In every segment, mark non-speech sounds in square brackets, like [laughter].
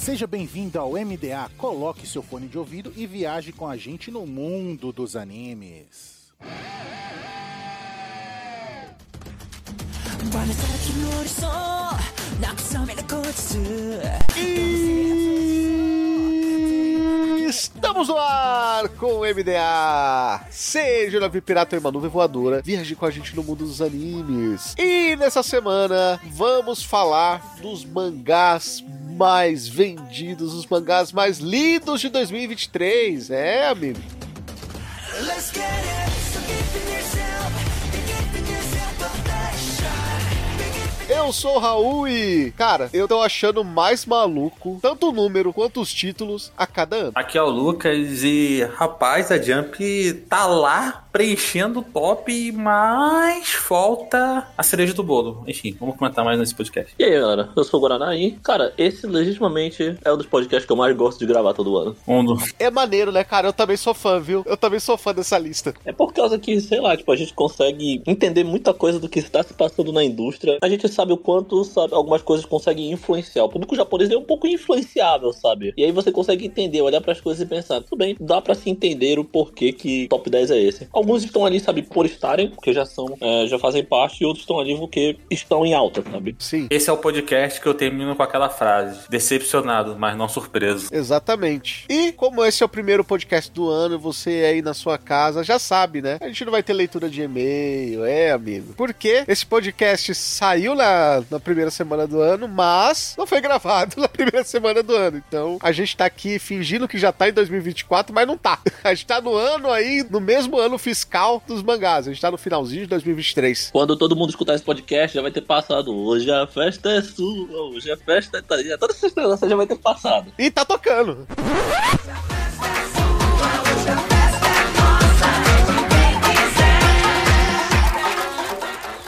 Seja bem-vindo ao MDA. Coloque seu fone de ouvido e viaje com a gente no mundo dos animes. Estamos no ar com o MDA. Seja o navio pirata ou uma nuvem voadora, viaje com a gente no mundo dos animes. E nessa semana vamos falar dos mangás mais vendidos, os mangás mais lidos de 2023. É, amigo. Let's get it. Eu sou o Raul e, cara, eu tô achando mais maluco tanto o número quanto os títulos a cada ano. Aqui é o Lucas e, rapaz, a Jump tá lá preenchendo o top, mas falta a cereja do bolo. Enfim, vamos comentar mais nesse podcast. E aí, galera, eu sou o Guaraná e, cara, esse legitimamente é um dos podcasts que eu mais gosto de gravar todo ano. Um do... É maneiro, né, cara? Eu também sou fã, viu? Eu também sou fã dessa lista. É por causa que, sei lá, tipo, a gente consegue entender muita coisa do que está se passando na indústria. A gente sabe o quanto, sabe, algumas coisas conseguem influenciar. O público japonês é um pouco influenciável, sabe? E aí você consegue entender, olhar para as coisas e pensar, tudo bem, dá para se entender o porquê que top 10 é esse. Alguns estão ali, sabe, por estarem, porque já são, é, já fazem parte, e outros estão ali porque estão em alta, sabe? Sim. Esse é o podcast que eu termino com aquela frase: decepcionado, mas não surpreso. Exatamente. E como esse é o primeiro podcast do ano, você aí na sua casa já sabe, né? A gente não vai ter leitura de e-mail, é, amigo. Porque esse podcast saiu na, na primeira semana do ano, mas não foi gravado [laughs] na primeira semana do ano. Então a gente tá aqui fingindo que já tá em 2024, mas não tá. [laughs] A gente tá no ano aí, no mesmo ano fiscal dos mangás. A gente tá no finalzinho de 2023. Quando todo mundo escutar esse podcast, já vai ter passado. Hoje a festa é sua, hoje a festa é. Toda essa já vai ter passado. E tá tocando.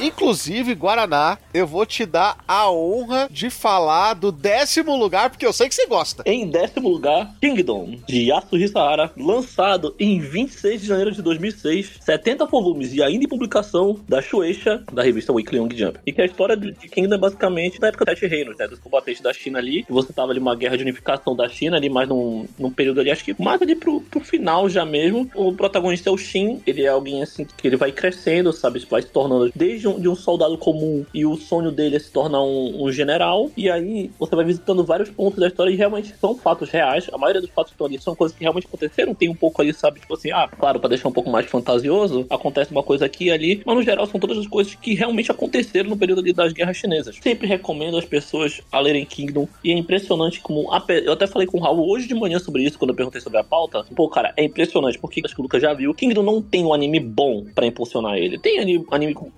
Inclusive, Guaraná, eu vou te dar a honra de falar do décimo lugar, porque eu sei que você gosta. Em décimo lugar, Kingdom, de Yasuhisa Hara, lançado em 26 de janeiro de 2006, 70 volumes e ainda em publicação da Shueisha, da revista Weekly Young Jump. E que a história de Kingdom é basicamente da época dos Sete Reinos, né, dos combatentes da China ali, você tava ali uma guerra de unificação da China ali, mais num, num período ali, acho que mais ali pro, pro final já mesmo. O protagonista é o Shin, ele é alguém assim que ele vai crescendo, sabe, vai se tornando desde um, de um soldado comum e o sonho dele é se tornar um, um, general. E aí você vai visitando vários pontos da história e realmente são fatos reais. A maioria dos fatos que estão ali são coisas que realmente aconteceram. Tem um pouco ali, sabe, tipo assim, ah, claro, para deixar um pouco mais fantasioso, acontece uma coisa aqui e ali, mas no geral são todas as coisas que realmente aconteceram no período ali das guerras chinesas. Sempre recomendo as pessoas a lerem Kingdom e é impressionante como. Eu até falei com o Raul hoje de manhã sobre isso, quando eu perguntei sobre a pauta. Pô, cara, é impressionante, porque acho que o Lucas já viu. Kingdom não tem um anime bom para impulsionar ele. Tem anime, anime com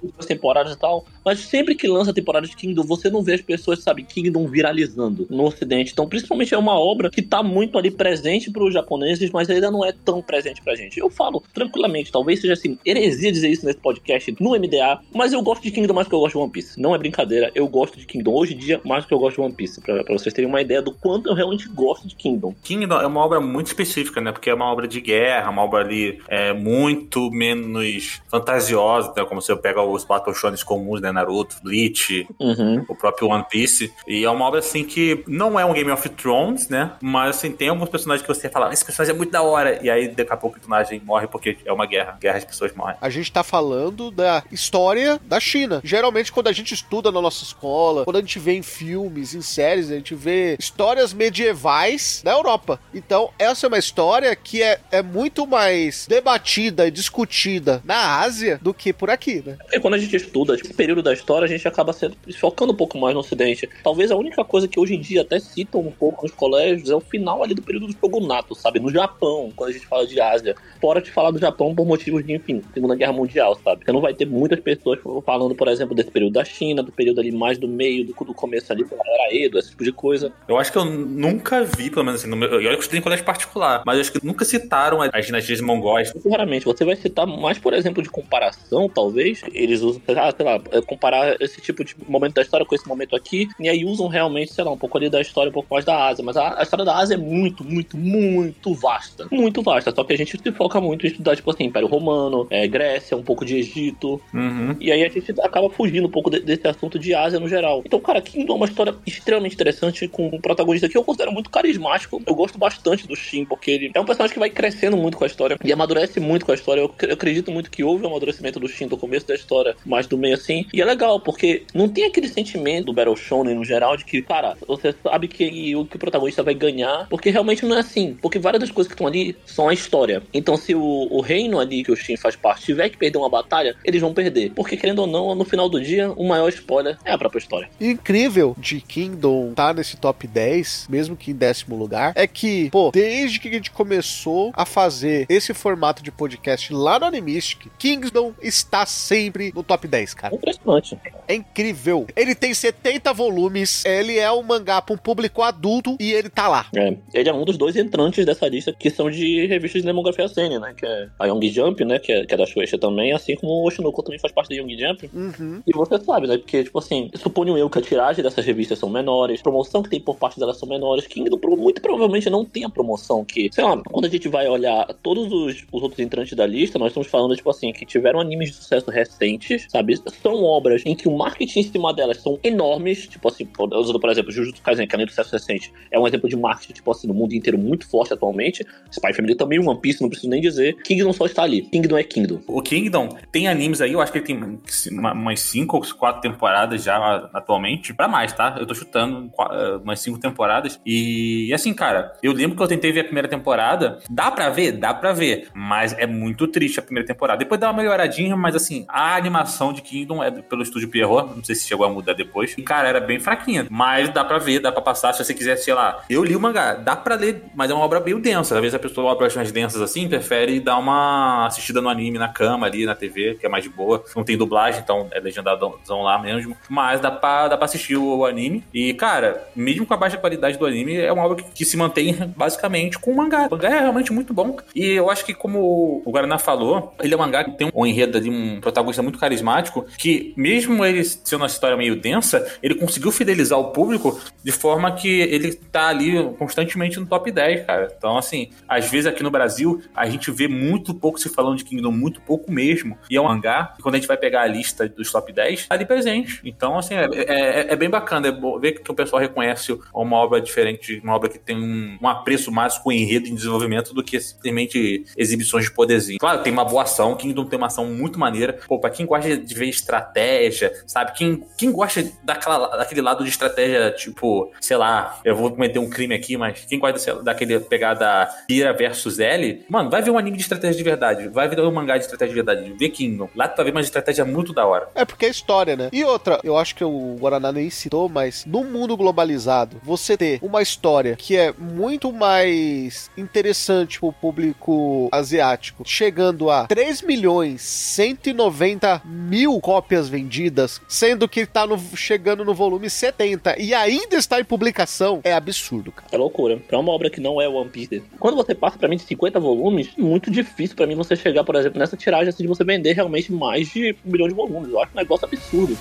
temporadas e tal, mas sempre que lança a temporada de Kingdom, você não vê as pessoas, sabe, Kingdom viralizando no ocidente. Então, principalmente é uma obra que tá muito ali presente para os japoneses, mas ainda não é tão presente pra gente. Eu falo tranquilamente, talvez seja assim, heresia dizer isso nesse podcast, no MDA, mas eu gosto de Kingdom mais que eu gosto de One Piece. Não é brincadeira, eu gosto de Kingdom hoje em dia mais que eu gosto de One Piece, pra, pra vocês terem uma ideia do quanto eu realmente gosto de Kingdom. Kingdom é uma obra muito específica, né? Porque é uma obra de guerra, uma obra ali é, muito menos fantasiosa, né? Como você pega os Battle Shonen comuns, né? Naruto, Bleach, uhum. o próprio One Piece. E é uma obra assim que não é um Game of Thrones, né? Mas assim, tem alguns personagens que você fala, esse personagem é muito da hora. E aí daqui a pouco o personagem morre porque é uma guerra. Guerra as pessoas morrem. A gente tá falando da história da China. Geralmente, quando a gente estuda na nossa escola, quando a gente vê em filmes, em séries, a gente vê histórias medievais da Europa. Então, essa é uma história que é, é muito mais debatida e discutida na Ásia do que por aqui, né? E quando a gente estuda esse período da história, a gente acaba se focando um pouco mais no Ocidente. Talvez a única coisa que hoje em dia até citam um pouco nos colégios é o final ali do período do shogunato, sabe? No Japão, quando a gente fala de Ásia. Fora de falar do Japão por motivos de, enfim, Segunda Guerra Mundial, sabe? Você não vai ter muitas pessoas falando, por exemplo, desse período da China, do período ali mais do meio, do, do começo ali, da era Edo, esse tipo de coisa. Eu acho que eu nunca vi, pelo menos assim, no meu, eu estudei em colégio particular, mas eu acho que nunca citaram as dinastias mongóis. Raramente. Você vai citar mais, por exemplo, de comparação, talvez, eles usam, ah, sei lá, é comparar esse tipo de momento da história com esse momento aqui, e aí usam realmente, sei lá, um pouco ali da história, um pouco mais da Ásia, mas a, a história da Ásia é muito, muito, muito vasta, muito vasta, só que a gente se foca muito em estudar, tipo assim, Império Romano, é, Grécia, um pouco de Egito, Uhum. e aí a gente acaba fugindo um pouco de- desse assunto de Ásia no geral. Então, cara, Kingdom é uma história extremamente interessante, com um protagonista que eu considero muito carismático. Eu gosto bastante do Shin, porque ele é um personagem que vai crescendo muito com a história e amadurece muito com a história. Eu, eu acredito muito que houve um amadurecimento do Shin do começo da história, mas do meio assim. E é legal, porque não tem aquele sentimento do Battle Shonen no geral de que, cara, você sabe que o, que o protagonista vai ganhar, porque realmente não é assim. Porque várias das coisas que estão ali são a história. Então, se o, o reino ali que o Shin faz parte tiver que perder uma batalha, eles vão perder. Porque, querendo ou não, no final do dia, o maior spoiler é a própria história. incrível de Kingdom tá nesse top 10, mesmo que em décimo lugar, é que, pô, desde que a gente começou a fazer esse formato de podcast lá no Animistic, Kingdom está sempre no top 10, cara. Impressionante. É incrível. Ele tem 70 volumes, ele é um mangá para um público adulto e ele tá lá. É, ele é um dos dois entrantes dessa lista que são de revistas de demografia sênior, né? Que é a Young Jump, né? Que é, que é da Shueisha também, assim como o Oshinoko também faz parte da Young Jump. Uhum. E você sabe, né? Porque, tipo assim, suponho eu que a tiragem dessas revistas são menores, promoção que tem por parte delas são menores, pro- muito provavelmente não tem a promoção que, sei lá, quando a gente vai olhar todos os, os outros entrantes da lista, nós estamos falando, tipo assim, que tiveram animes de sucesso recentes, sabe? São obras em que o marketing em cima delas são enormes, tipo assim, usando, por exemplo, Jujutsu Kaisen, que é um sucesso recente, é um exemplo de marketing, tipo assim, no mundo inteiro muito forte atualmente. Spy Family também, One Piece, não preciso nem dizer. Kingdom só está ali. Kingdom é Kingdom. O Kingdom tem animes aí, eu acho que ele tem uma- umas 5 ou 4 temporadas já atualmente. Pra mais, tá? Eu tô chutando eh, umas 5 temporadas. E assim, cara, eu lembro que eu tentei ver a primeira temporada. Dá pra ver? Dá pra ver. Mas é muito triste a primeira temporada. Depois dá uma melhoradinha, mas assim, a animação de Kingdom é pelo estúdio Pierrot. Não sei se chegou a mudar depois. E, cara, era bem fraquinha. Mas dá pra ver, dá pra passar. Se você quiser, sei lá. Eu li o mangá, dá pra ler, mas é uma obra meio densa. Às vezes a pessoa obras mais densas assim, prefere dar uma assistida no anime na cama ali, na TV, que é mais de boa. Não tem dublagem, então é legendadão lá mesmo. Mas dá pra, dá pra assistir o anime. E, cara, mesmo com a baixa qualidade do anime, é uma obra que, que se mantém basicamente com o mangá. O mangá é realmente muito bom. E eu acho que, como o Guaraná falou, ele é um mangá que tem um enredo ali, um protagonista muito carismático, que mesmo ele sendo uma história meio densa, ele conseguiu fidelizar o público de forma que ele tá ali constantemente no top 10, cara. Então, assim, às vezes aqui no Brasil, a gente vê muito pouco se falando de Kingdom, muito pouco mesmo. E é um mangá, e quando a gente vai pegar a lista dos top 10, tá ali presente. Então, assim, é, é- é bem bacana. É ver que o pessoal reconhece uma obra diferente, uma obra que tem um, um apreço mais com enredo em desenvolvimento do que simplesmente exibições de poderzinho. Claro, tem uma boa ação, Kingdom tem uma ação muito maneira. Pô, pra quem gosta de ver estratégia, sabe? Quem, quem gosta daquela, daquele lado de estratégia, tipo, sei lá, eu vou cometer um crime aqui, mas quem gosta daquele pegada Ira versus L, mano, vai ver um anime de estratégia de verdade, vai ver um mangá de estratégia de verdade, vê Kingdom. Lá tu vai ver uma estratégia muito da hora. É porque é história, né? E outra, eu acho que o Guaraná nem citou, mas no mundo globalizado, você ter uma história que é muito mais interessante pro público asiático, chegando a 3 milhões 190 mil cópias vendidas, sendo que tá no- chegando no volume 70 e ainda está em publicação, é absurdo, cara. É loucura. Pra uma obra que não é One Piece. Quando você passa pra mim de 50 volumes, muito difícil pra mim você chegar, por exemplo, nessa tiragem assim, de você vender realmente mais de um milhão de volumes. Eu acho um negócio absurdo.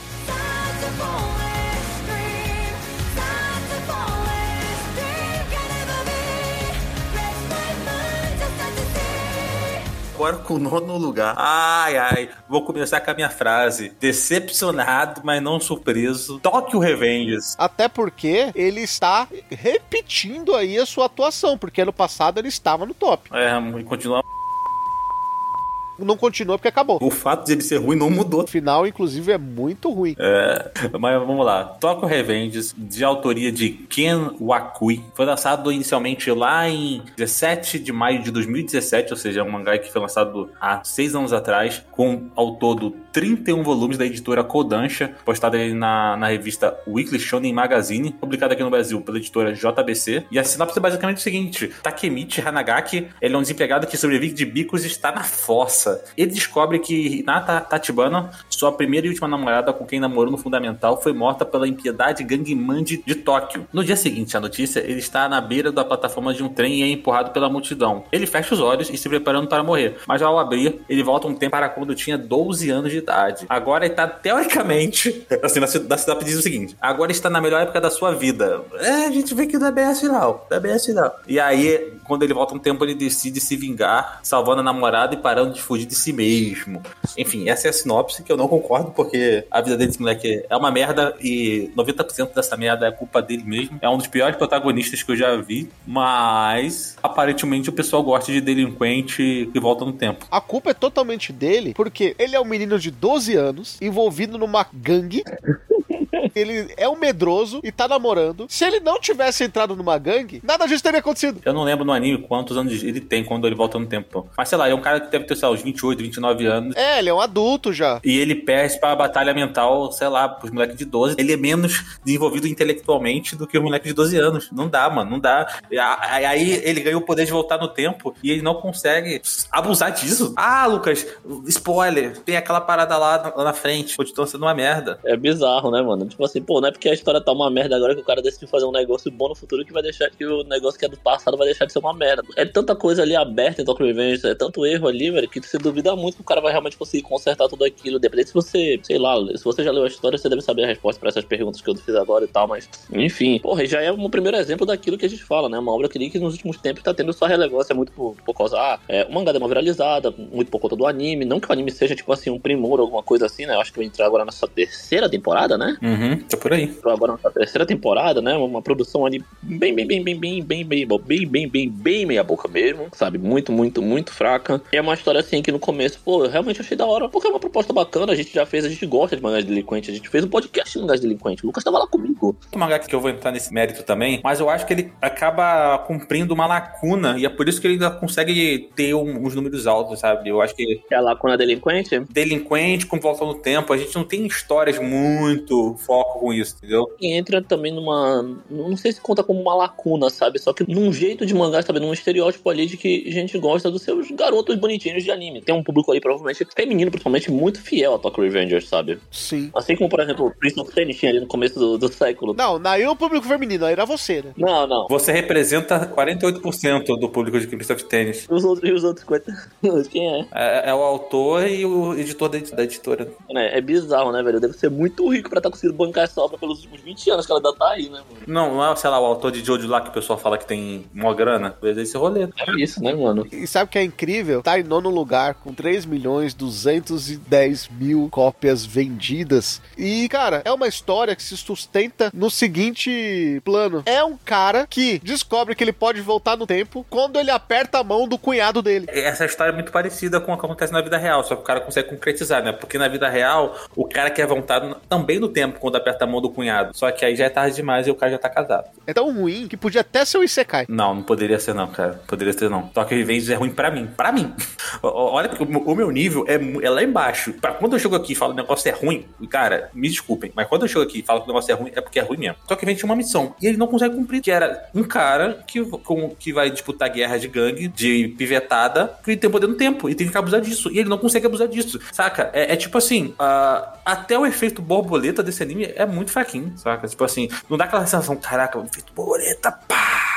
Agora com o nono lugar. Ai, ai. Vou começar com a minha frase. Decepcionado, mas não surpreso. Tóquio Revengers. Até porque ele está repetindo aí a sua atuação, porque ano passado ele estava no top. É, e continua. Não continua porque acabou. O fato de ele ser ruim não mudou. O final, inclusive, é muito ruim. É, mas vamos lá. Tokyo Revengers, de autoria de Ken Wakui, foi lançado inicialmente lá em 17 de maio de 2017, ou seja, um mangá que foi lançado há seis anos atrás, com ao todo 31 volumes da editora Kodansha, postado aí na, na revista Weekly Shonen Magazine, publicado aqui no Brasil pela editora JBC. E a sinopse é basicamente o seguinte: Takemichi Hanagaki, ele é um desempregado que sobrevive de bicos e está na fossa. Ele descobre que Hinata Tachibana, sua primeira e última namorada com quem namorou no Fundamental, foi morta pela impiedade Gangman de, de Tóquio. No dia seguinte à notícia, ele está na beira da plataforma de um trem e é empurrado pela multidão. Ele fecha os olhos e se preparando para morrer, mas ao abrir, ele volta um tempo para quando tinha 12 anos de idade. Agora ele tá, teoricamente, [laughs] assim, na cidade diz o seguinte: agora está na melhor época da sua vida. É, a gente vê que não é bem assim, não. Não é bem assim, não. E aí, quando ele volta um tempo, ele decide se vingar, salvando a namorada e parando de fugir de si mesmo. Enfim, essa é a sinopse que eu não concordo, porque a vida desse moleque é uma merda e 90% dessa merda é culpa dele mesmo. É um dos piores protagonistas que eu já vi, mas aparentemente o pessoal gosta de delinquente que volta no tempo. A culpa é totalmente dele, porque ele é um menino de 12 anos envolvido numa gangue [laughs] ele é um medroso e tá namorando. Se ele não tivesse entrado numa gangue, nada disso teria acontecido. Eu não lembro no anime quantos anos ele tem quando ele volta no tempo. Mas sei lá, é um cara que deve ter, sei lá, uns 28, 29 anos. É, ele é um adulto já. E ele perde pra batalha mental, sei lá, pros moleques de 12. Ele é menos desenvolvido intelectualmente do que o moleque de 12 anos. Não dá, mano, não dá. Aí ele ganha o poder de voltar no tempo e ele não consegue abusar disso. Ah, Lucas, spoiler, tem aquela parada lá, lá na frente, continua sendo uma merda. É bizarro, né, mano? Tipo assim, pô, não é porque a história tá uma merda agora que o cara decidiu fazer um negócio bom no futuro que vai deixar que o negócio que é do passado vai deixar de ser uma merda. É tanta coisa ali aberta em Tokyo Revenge, é tanto erro ali, velho, que você duvida muito que o cara vai realmente conseguir consertar tudo aquilo. Dependendo se você, sei lá, se você já leu a história, você deve saber a resposta para essas perguntas que eu fiz agora e tal, mas enfim, porra, já é um primeiro exemplo daquilo que a gente fala, né? Uma obra que nos últimos tempos tá tendo sua relevância muito por, por causa, ah, é, o mangá deu uma viralizada, muito por conta do anime, não que o anime seja, tipo assim, um primor ou alguma coisa assim, né? Eu acho que vai entrar agora nessa terceira temporada, né? Uhum, tá por aí. Agora na terceira temporada, né? Uma produção ali bem, bem, bem, bem, bem, bem, bem, bem, bem, bem, bem meia boca mesmo, sabe? Muito, muito, muito fraca. É uma história assim que no começo, pô, eu realmente achei da hora, porque é uma proposta bacana, a gente já fez, a gente gosta de mangás delinquentes, a gente fez um podcast de mangás delinquentes. O Lucas tava lá comigo. O mangá que eu vou entrar nesse mérito também, mas eu acho que ele acaba cumprindo uma lacuna e é por isso que ele ainda consegue ter um, uns números altos, sabe? Eu acho que. É a lacuna delinquente? Delinquente com volta no tempo, a gente não tem histórias muito foco com isso, entendeu? E entra também numa. Não sei se conta como uma lacuna, sabe? Só que num jeito de mangá, sabe? Num estereótipo ali de que a gente gosta dos seus garotos bonitinhos de anime. Tem um público ali, provavelmente, feminino, principalmente, muito fiel a Tokyo Revengers, sabe? Sim. Assim como, por exemplo, o Prince of Tennis tinha ali no começo do, do século. Não, aí o público feminino, aí era você, né? Não, não. Você representa 48% do público de Prince of Tennis. Os outros, e os outros 50. [laughs] Quem é? é? é? o autor e o editor da, da editora. É, é bizarro, né, velho? Deve ser muito rico pra estar tá conseguindo bancar essa obra pelos últimos 20 anos que ela ainda tá aí, né, mano? Não, não é, sei lá, o autor de Jojo lá que o pessoal fala que tem mó grana. Às esse rolê. É isso, né, mano? E sabe o que é incrível? Tá em nono lugar com 3 milhões 210 mil cópias vendidas. E, cara, é uma história que se sustenta no seguinte plano. É um cara que descobre que ele pode voltar no tempo quando ele aperta a mão do cunhado dele. Essa história é muito parecida com o que acontece na vida real, só que o cara consegue concretizar, né? Porque na vida real, o cara quer voltar também no tempo quando aperta a mão do cunhado. Só que aí já é tarde demais e o cara já tá casado. É tão ruim que podia até ser o Isekai. Não, não poderia ser não, cara. Poderia ser não. Tokyo Revenge é ruim pra mim. Pra mim. [laughs] Olha, o meu nível é, é lá embaixo. Pra quando eu chego aqui e falo que o negócio é ruim, cara, me desculpem, mas quando eu chego aqui e falo que o negócio é ruim, é porque é ruim mesmo. Só que vem tinha uma missão e ele não consegue cumprir, que era um cara que, com, que vai disputar guerra de gangue, de pivetada, que tem poder no tempo e tem que abusar disso. E ele não consegue abusar disso, saca? É, é tipo assim, uh, até o efeito borboleta desse anime é muito fraquinho, saca? Tipo assim, não dá aquela sensação, caraca, o efeito borboleta, pá!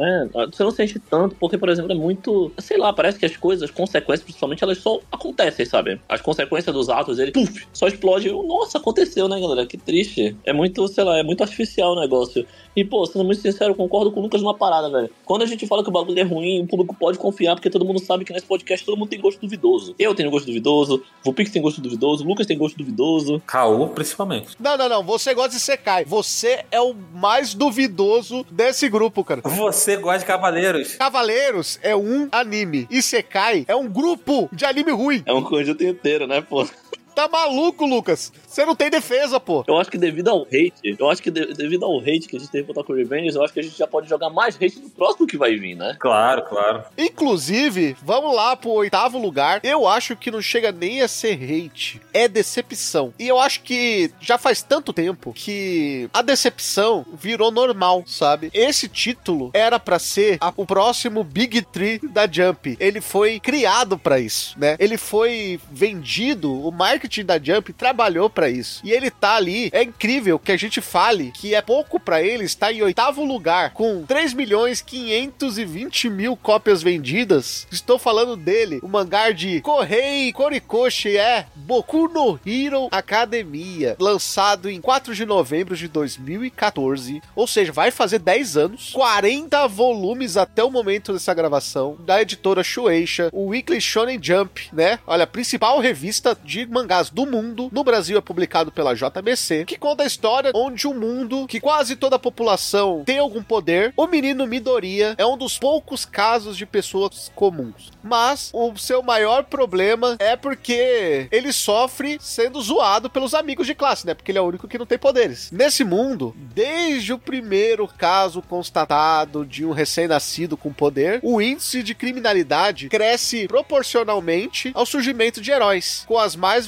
É, você não sente tanto, porque, por exemplo, é muito. Sei lá, parece que as coisas, as consequências, principalmente, elas só acontecem, sabe? As consequências dos atos, ele, puf, só explode. Nossa, aconteceu, né, galera? Que triste. É muito, sei lá, é muito artificial o negócio. E, pô, sendo muito sincero, eu concordo com o Lucas numa parada, velho. Quando a gente fala que o bagulho é ruim, o público pode confiar, porque todo mundo sabe que nesse podcast todo mundo tem gosto duvidoso. Eu tenho gosto duvidoso, o Pix tem gosto duvidoso, Lucas tem gosto duvidoso. Caô, principalmente. Não, não, não. Você gosta de Sekai. Você é o mais duvidoso desse grupo, cara. Você gosta de Cavaleiros. Cavaleiros é um anime. E Sekai é um grupo de anime ruim. É um conjunto inteiro, né, pô? Tá maluco, Lucas? Você não tem defesa, pô. Eu acho que devido ao hate, eu acho que de, devido ao hate que a gente teve com o Tokyo Revengers, eu acho que a gente já pode jogar mais hate no próximo que vai vir, né? Claro, claro. Inclusive, vamos lá pro oitavo lugar. Eu acho que não chega nem a ser hate, é decepção. E eu acho que já faz tanto tempo que a decepção virou normal, sabe? Esse título era para ser a, o próximo Big Tree da Jump. Ele foi criado para isso, né? Ele foi vendido, o marketing marketing da Jump trabalhou para isso. E ele tá ali. É incrível que a gente fale que é pouco para ele estar em oitavo lugar com 3 milhões 520 mil cópias vendidas. Estou falando dele, o mangá de Kohei Korikoshi é Boku no Hero Academia, lançado em 4 de novembro de 2014, ou seja, vai fazer 10 anos, 40 volumes até o momento dessa gravação, da editora Shueisha, o Weekly Shonen Jump, né? Olha, principal revista de mangás do mundo, no Brasil é publicado pela JBC, que conta a história onde um mundo que quase toda a população tem algum poder, o menino Midoriya é um dos poucos casos de pessoas comuns. Mas o seu maior problema é porque ele sofre sendo zoado pelos amigos de classe, né? Porque ele é o único que não tem poderes. Nesse mundo, desde o primeiro caso constatado de um recém-nascido com poder, o índice de criminalidade cresce proporcionalmente ao surgimento de heróis com as mais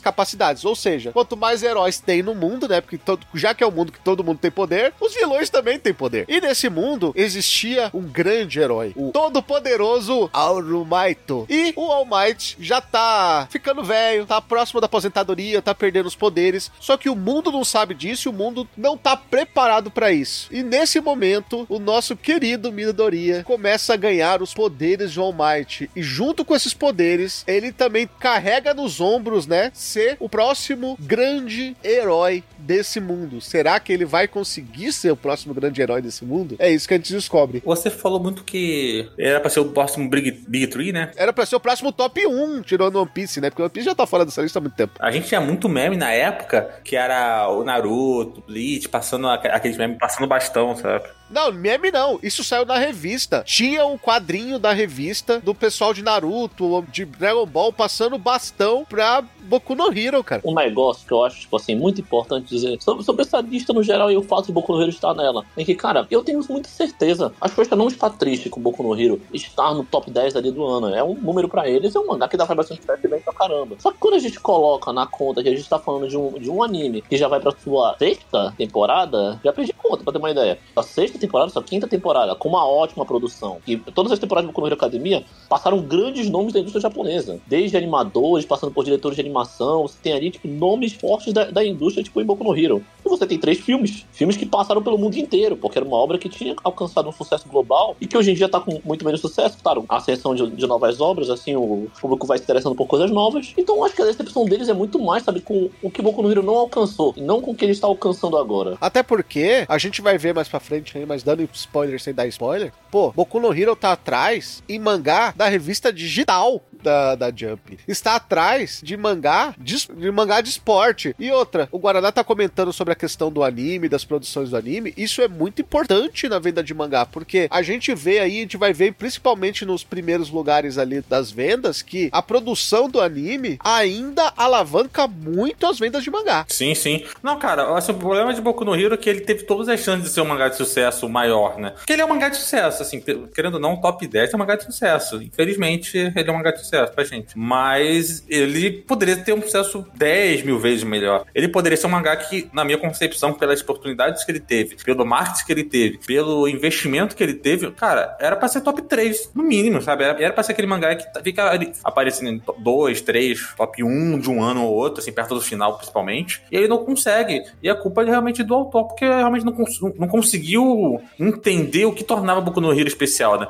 capacidades. Ou seja, quanto mais heróis tem no mundo, né? Porque todo, já que é um mundo que todo mundo tem poder, os vilões também têm poder. E nesse mundo existia um grande herói, o todo-poderoso Arumaito. E o All Might já tá ficando velho, tá próximo da aposentadoria, tá perdendo os poderes. Só que o mundo não sabe disso e o mundo não tá preparado para isso. E nesse momento, o nosso querido Midoriya começa a ganhar os poderes de All Might. E junto com esses poderes, ele também carrega nos ombros, né? Ser o próximo grande herói desse mundo. Será que ele vai conseguir ser o próximo grande herói desse mundo? É isso que a gente descobre. Você falou muito que era pra ser o próximo Big, Big Tree, né? Era pra ser o próximo top 1, tirando One Piece, né? Porque One Piece já tá fora dessa lista há muito tempo. A gente tinha muito meme na época que era o Naruto, Bleach, passando aqueles memes, passando bastão, sabe? Não, meme não. Isso saiu na revista. Tinha um quadrinho da revista do pessoal de Naruto, de Dragon Ball, passando bastão pra Boku no Hero, cara. Um negócio que eu acho, tipo assim, muito importante dizer sobre, sobre essa lista no geral e o fato de Boku no Hero estar nela. É que, cara, eu tenho muita certeza. A Shueisha não está triste com Boku no Hero estar no top 10 ali do ano. É um número pra eles, é um mangá que dá pra bastante bem pra caramba. Só que quando a gente coloca na conta que a gente tá falando de um, de um anime que já vai pra sua sexta temporada, já perdi conta, pra ter uma ideia. A sexta temporada, sua quinta temporada, com uma ótima produção. E todas as temporadas de Boku no Hero Academia passaram grandes nomes da indústria japonesa. Desde animadores, passando por diretores de animação, você tem ali, tipo, nomes fortes da, da indústria, tipo, em Boku no Hero. E você tem três filmes. Filmes que passaram pelo mundo inteiro, porque era uma obra que tinha alcançado um sucesso global e que hoje em dia tá com muito menos sucesso. Claro, a ascensão de, de novas obras, assim, o público vai se interessando por coisas novas. Então, acho que a decepção deles é muito mais, sabe, com o que Boku no Hero não alcançou, e não com o que ele está alcançando agora. Até porque, a gente vai ver mais pra frente aí, mas dando spoiler sem dar spoiler, pô, Boku no Hero tá atrás em mangá da revista digital da, da Jump. Está atrás de mangá de, de, mangá de esporte. E outra, o Guaraná tá comentando sobre a questão do anime, das produções do anime. Isso é muito importante na venda de mangá, porque a gente vê aí, a gente vai ver principalmente nos primeiros lugares ali das vendas, que a produção do anime ainda alavanca muito as vendas de mangá. Sim, sim. Não, cara, assim, o problema de Boku no Hero é que ele teve todas as chances de ser um mangá de sucesso maior, né? Porque ele é um mangá de sucesso, assim, querendo ou não, top 10 é um mangá de sucesso. Infelizmente, ele é um mangá de sucesso pra gente. Mas ele poderia ter um sucesso 10 mil vezes melhor. Ele poderia ser um mangá que, na minha concepção, pelas oportunidades que ele teve, pelo marketing que ele teve, pelo investimento que ele teve, cara, era pra ser top 3, no mínimo, sabe? Era, era pra ser aquele mangá que fica aparecendo em 2, 3, top 1 de um ano ou outro, assim, perto do final, principalmente. E ele não consegue. E a culpa é realmente do autor, porque realmente não, cons não conseguiu entender o que tornava Boku no Hero especial, né?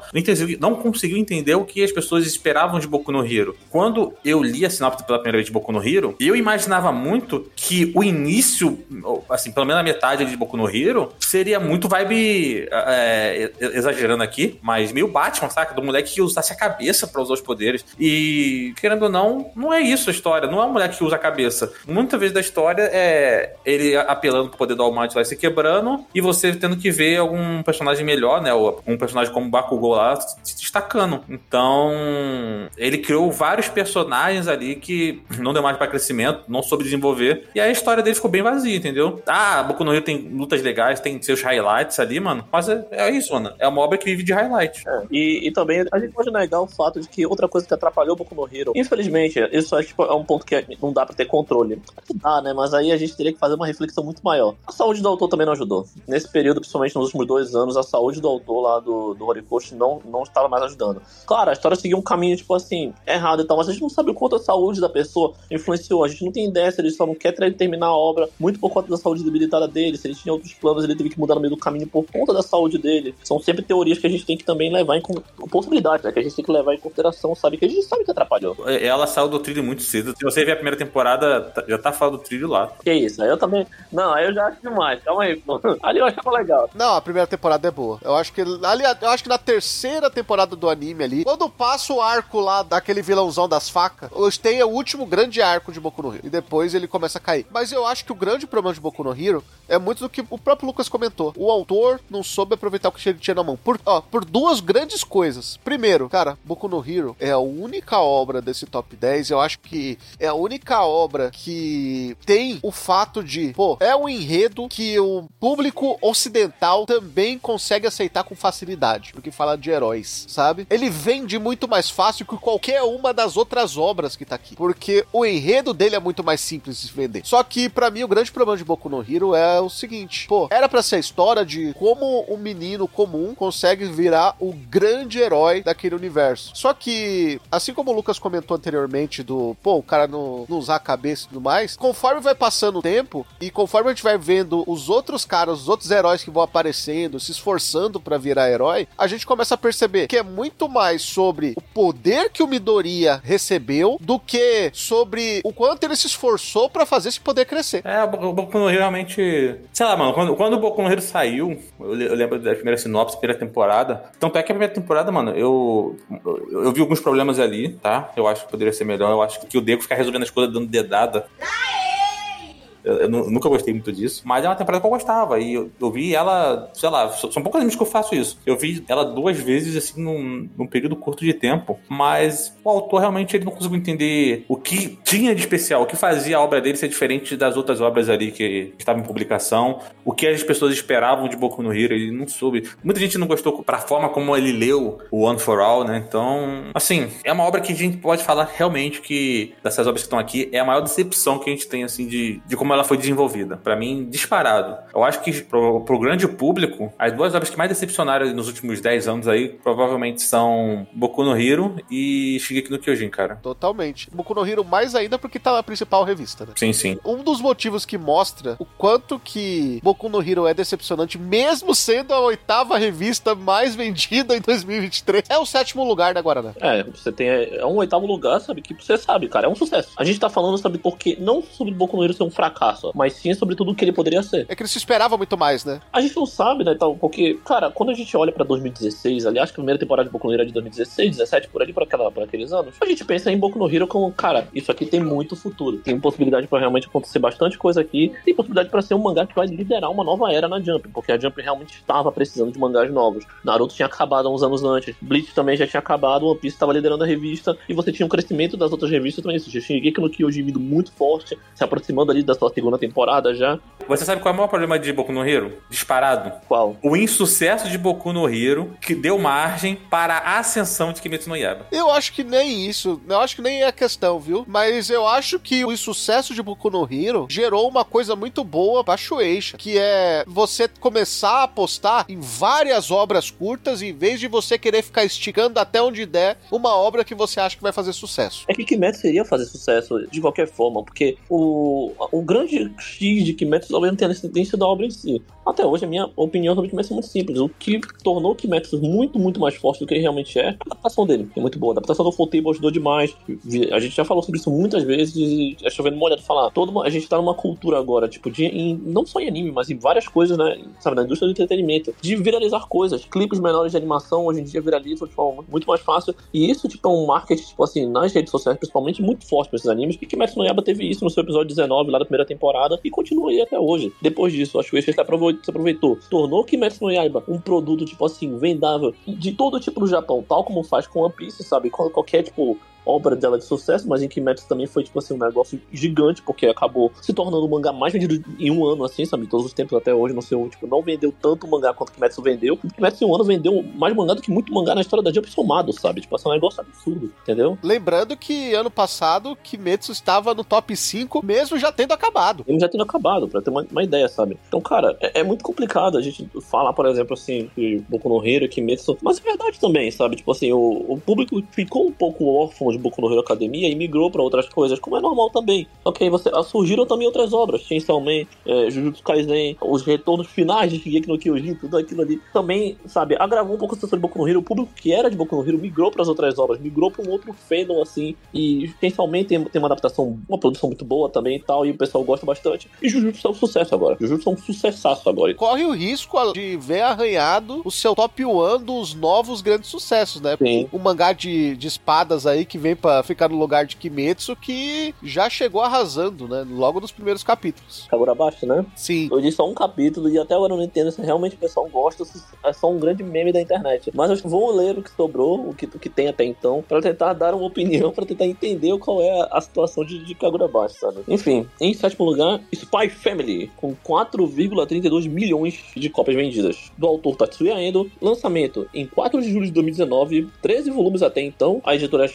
Não conseguiu entender o que as pessoas esperavam de Boku no Hero. Quando eu li a sinopse pela primeira vez de Boku no Hero, eu imaginava muito que o início, assim, pelo menos a metade de Boku no Hero, seria muito vibe, é, exagerando aqui, mas meio Batman, saca? Do moleque que usasse a cabeça para usar os poderes. E, querendo ou não, não é isso a história. Não é um moleque que usa a cabeça. Muitas vezes da história é ele apelando pro poder do Almighty lá se quebrando e você tendo que ver algum personagem melhor, né? Ou um personagem como Bakugou lá se destacando. Então, ele criou vários personagens ali que não deu mais para crescimento, não soube desenvolver. E aí a história dele ficou bem vazia, entendeu? Ah, Boku no Hero tem lutas legais, tem seus highlights ali, mano. Mas é, é isso, mano. É uma obra que vive de highlight. É. E, e também a gente pode negar o fato de que outra coisa que atrapalhou Boku no Hero, infelizmente, isso é, tipo, é um ponto que não dá pra ter controle. Dá, né? Mas aí a gente teria que fazer uma reflexão muito maior. A saúde do autor também não ajudou. Nesse período, principalmente nos últimos dois anos, a saúde do autor lá do, do Horikoshi não, não estava mais ajudando. Claro, a história seguiu um caminho, tipo assim, errado e tal, mas a gente não sabe o quanto a saúde da pessoa influenciou. A gente não tem ideia se ele só não quer terminar a obra muito por conta da saúde debilitada dele, se ele tinha outros planos, ele teve que mudar no meio do caminho por conta da saúde dele. São sempre teorias que a gente tem que também levar em possibilidade, né? Que a gente tem que levar em consideração, sabe? Que a gente sabe que atrapalhou. É, ela saiu do trilho muito cedo. Se você ver a primeira temporada, tá, já tá fora do trilho lá. Que isso, aí eu também. Não, aí eu já acho demais. Calma aí, pô. [laughs] Ali eu achava legal. Não, a primeira temporada é boa. Eu acho que. Ali, eu acho que na terceira temporada do anime ali, quando passa o arco lá daquele vilãozão das facas, tem o último grande arco de Boku no Hero. E depois ele começa a cair. Mas eu acho que o grande problema de Boku no Hero é muito do que o próprio Lucas comentou. O autor não soube aproveitar o que ele tinha na mão. Por, ó, por duas grandes coisas. Primeiro, cara, Boku no Hero é a única obra desse top 10. Eu acho que é a única obra que tem o fato de, pô, é um enredo que o público ocidental também consegue aceitar com facilidade. Porque fala de heróis, sabe? Ele vende muito mais fácil que qualquer uma das outras obras que tá aqui. Porque o enredo dele é muito mais simples de vender. Só que, para mim, o grande problema de Boku no Hero é o seguinte: pô, era para ser a história de como um menino comum consegue virar o grande herói daquele universo. Só que, assim como o Lucas comentou anteriormente, do pô, o cara não, não usar a cabeça e tudo mais, conforme vai passando o tempo e conforme a gente vai vendo os outros caras, os outros heróis que vão aparecendo, se esforçando para virar herói, a gente começa a perceber que é muito mais sobre o poder que o Midoriya recebeu do que sobre o quanto ele se esforçou para fazer esse poder crescer. É, o Boku no Hero realmente. Sei lá, mano, quando, quando o Boku no Hero saiu, eu, eu lembro da primeira sinopse, primeira temporada. Então, é que a primeira temporada, mano, eu, eu, eu vi alguns problemas ali, tá? Eu acho que poderia ser melhor. Eu acho que o Deco ficar resolvendo as coisas dando dedada. Eu, eu, nunca gostei muito disso. Mas é uma temporada que eu gostava. E eu, eu vi ela, sei lá, são poucos animes que eu faço isso. Eu vi ela duas vezes, assim, num, num, período curto de tempo. Mas o autor realmente ele não conseguiu entender o que tinha de especial, o que fazia a obra dele ser diferente das outras obras ali que estavam em publicação, o que as pessoas esperavam de Boku no Hero. Ele não soube. Muita gente não gostou pra forma como ele leu o One for All, né? Então, assim, é uma obra que a gente pode falar realmente que, dessas obras que estão aqui, é a maior decepção que a gente tem, assim, de, de como como ela foi desenvolvida. Para mim, disparado. Eu acho que pro, pro grande público, as duas obras que mais decepcionaram nos últimos 10 anos aí, provavelmente são Boku no Hero e Shigeki no Kyojin, cara. Totalmente. Boku no Hero mais ainda porque tá na principal revista, né? Sim, sim. Um dos motivos que mostra o quanto que Boku no Hero é decepcionante, mesmo sendo a oitava revista mais vendida em 2023, é o sétimo lugar da Guaraná. É, você tem é um oitavo lugar, sabe, que você sabe, cara, é um sucesso. A gente tá falando, sabe, porque não sobre Boku no Hero ser um fracasso, fracasso, mas sim sobre tudo o que ele poderia ser. É que ele se esperava muito mais, né? A gente não sabe, né, então, porque, cara, quando a gente olha pra 2016, aliás, que a primeira temporada de Boku no Hero é de 2016, 17, por ali, por, aquela, por aqueles anos, a gente pensa em Boku no Hero como, cara, isso aqui tem muito futuro. Tem possibilidade pra realmente acontecer bastante coisa aqui, tem possibilidade pra ser um mangá que vai liderar uma nova era na Jump, porque a Jump realmente estava precisando de mangás novos. Naruto tinha acabado há uns anos antes, Bleach também já tinha acabado, One Piece estava liderando a revista, e você tinha um crescimento das outras revistas também. Você tinha Shingeki no Kyojin vindo muito forte, se aproximando ali da sua segunda temporada, já. Você sabe qual é o maior problema de Boku no Hero? Disparado. Qual? O insucesso de Boku no Hero, que deu margem para a ascensão de Kimetsu no Yaiba. Eu acho que nem isso. Eu acho que nem é a questão, viu? Mas eu acho que o insucesso de Boku no Hero gerou uma coisa muito boa pra Shueisha, que é você começar a apostar em várias obras curtas em vez de você querer ficar esticando até onde der uma obra que você acha que vai fazer sucesso. É que Kimetsu seria fazer sucesso de qualquer forma, porque o, o grande X de Kimetsu talvez não tenha descendência da obra em si. Até hoje, a minha opinião sobre Kimetsu é muito simples. O que tornou Kimetsu muito, muito mais forte do que ele realmente é, a adaptação dele, que é muito boa. A adaptação do Futebol ajudou demais. A gente já falou sobre isso muitas vezes e é chovendo molhado falar. Todo, a gente tá numa cultura agora, tipo, de, em, não só em anime, mas em várias coisas, né? Sabe, na indústria do entretenimento, de viralizar coisas. Clipes menores de animação hoje em dia viralizam de forma muito mais fácil. E isso, tipo, é um marketing, tipo assim, nas redes sociais, principalmente, muito forte pra esses animes. E Kimetsu no Yaba teve isso no seu episódio 19, lá da primeira temporada, e continua aí até hoje. Depois disso, acho que o se aproveitou, tornou Kimetsu no Yaiba um produto, tipo assim, vendável de todo tipo no Japão, tal como faz com One Piece, sabe? Qualquer, tipo, obra dela de sucesso, mas em Kimetsu também foi, tipo assim, um negócio gigante, porque acabou se tornando o mangá mais vendido em um ano, assim, sabe? Todos os tempos até hoje, não sei, tipo, não vendeu tanto mangá quanto Kimetsu vendeu. O Kimetsu em um ano vendeu mais mangá do que muito mangá na história da Jump somado, sabe? Tipo, assim, é um negócio absurdo, entendeu? Lembrando que ano passado Kimetsu estava no top 5, mesmo já tendo acabado. Ele já tendo acabado, pra ter uma, uma ideia, sabe? Então, cara, é, é, muito complicado a gente falar, por exemplo, assim, que Boku no Hero, Kimetsu, mas é verdade também, sabe? Tipo assim, o, o público ficou um pouco órfão de Boku no Hero Academia e migrou para outras coisas, como é normal também. Só que aí você, ah, surgiram também outras obras, Chainsaw Man, é, Jujutsu Kaisen, os retornos finais de Shigeki no Kyojin, tudo aquilo ali. Também, sabe, agravou um pouco a situação de Boku no Hero. O público que era de Boku no Hero migrou para as outras obras, migrou para um outro fandom, assim, e Chainsaw Man tem, tem uma adaptação, uma produção muito boa também e tal, e o pessoal gosta bastante. E Jujutsu é um sucesso agora. Jujutsu é um sucessaço agora. Corre o risco de ver arranhado o seu top 1 dos novos grandes sucessos, né? Sim. O mangá de, de espadas aí que vem para ficar no lugar de Kimetsu, que já chegou arrasando, né? Logo nos primeiros capítulos. Kagura abaixo, né? Sim. Eu disse só um capítulo e até agora eu não entendo se realmente o pessoal gosta, se é só um grande meme da internet. Mas eu vou ler o que sobrou, o que, o que tem até então, para tentar dar uma opinião, [laughs] para tentar entender qual é a situação de, de Kagura abaixo, sabe? Enfim, em sétimo lugar, Spy Family, com 4,32 milhões de cópias vendidas. Do autor Tatsuya Endo, lançamento em 4 de julho de 2019, 13 volumes até então, a editora é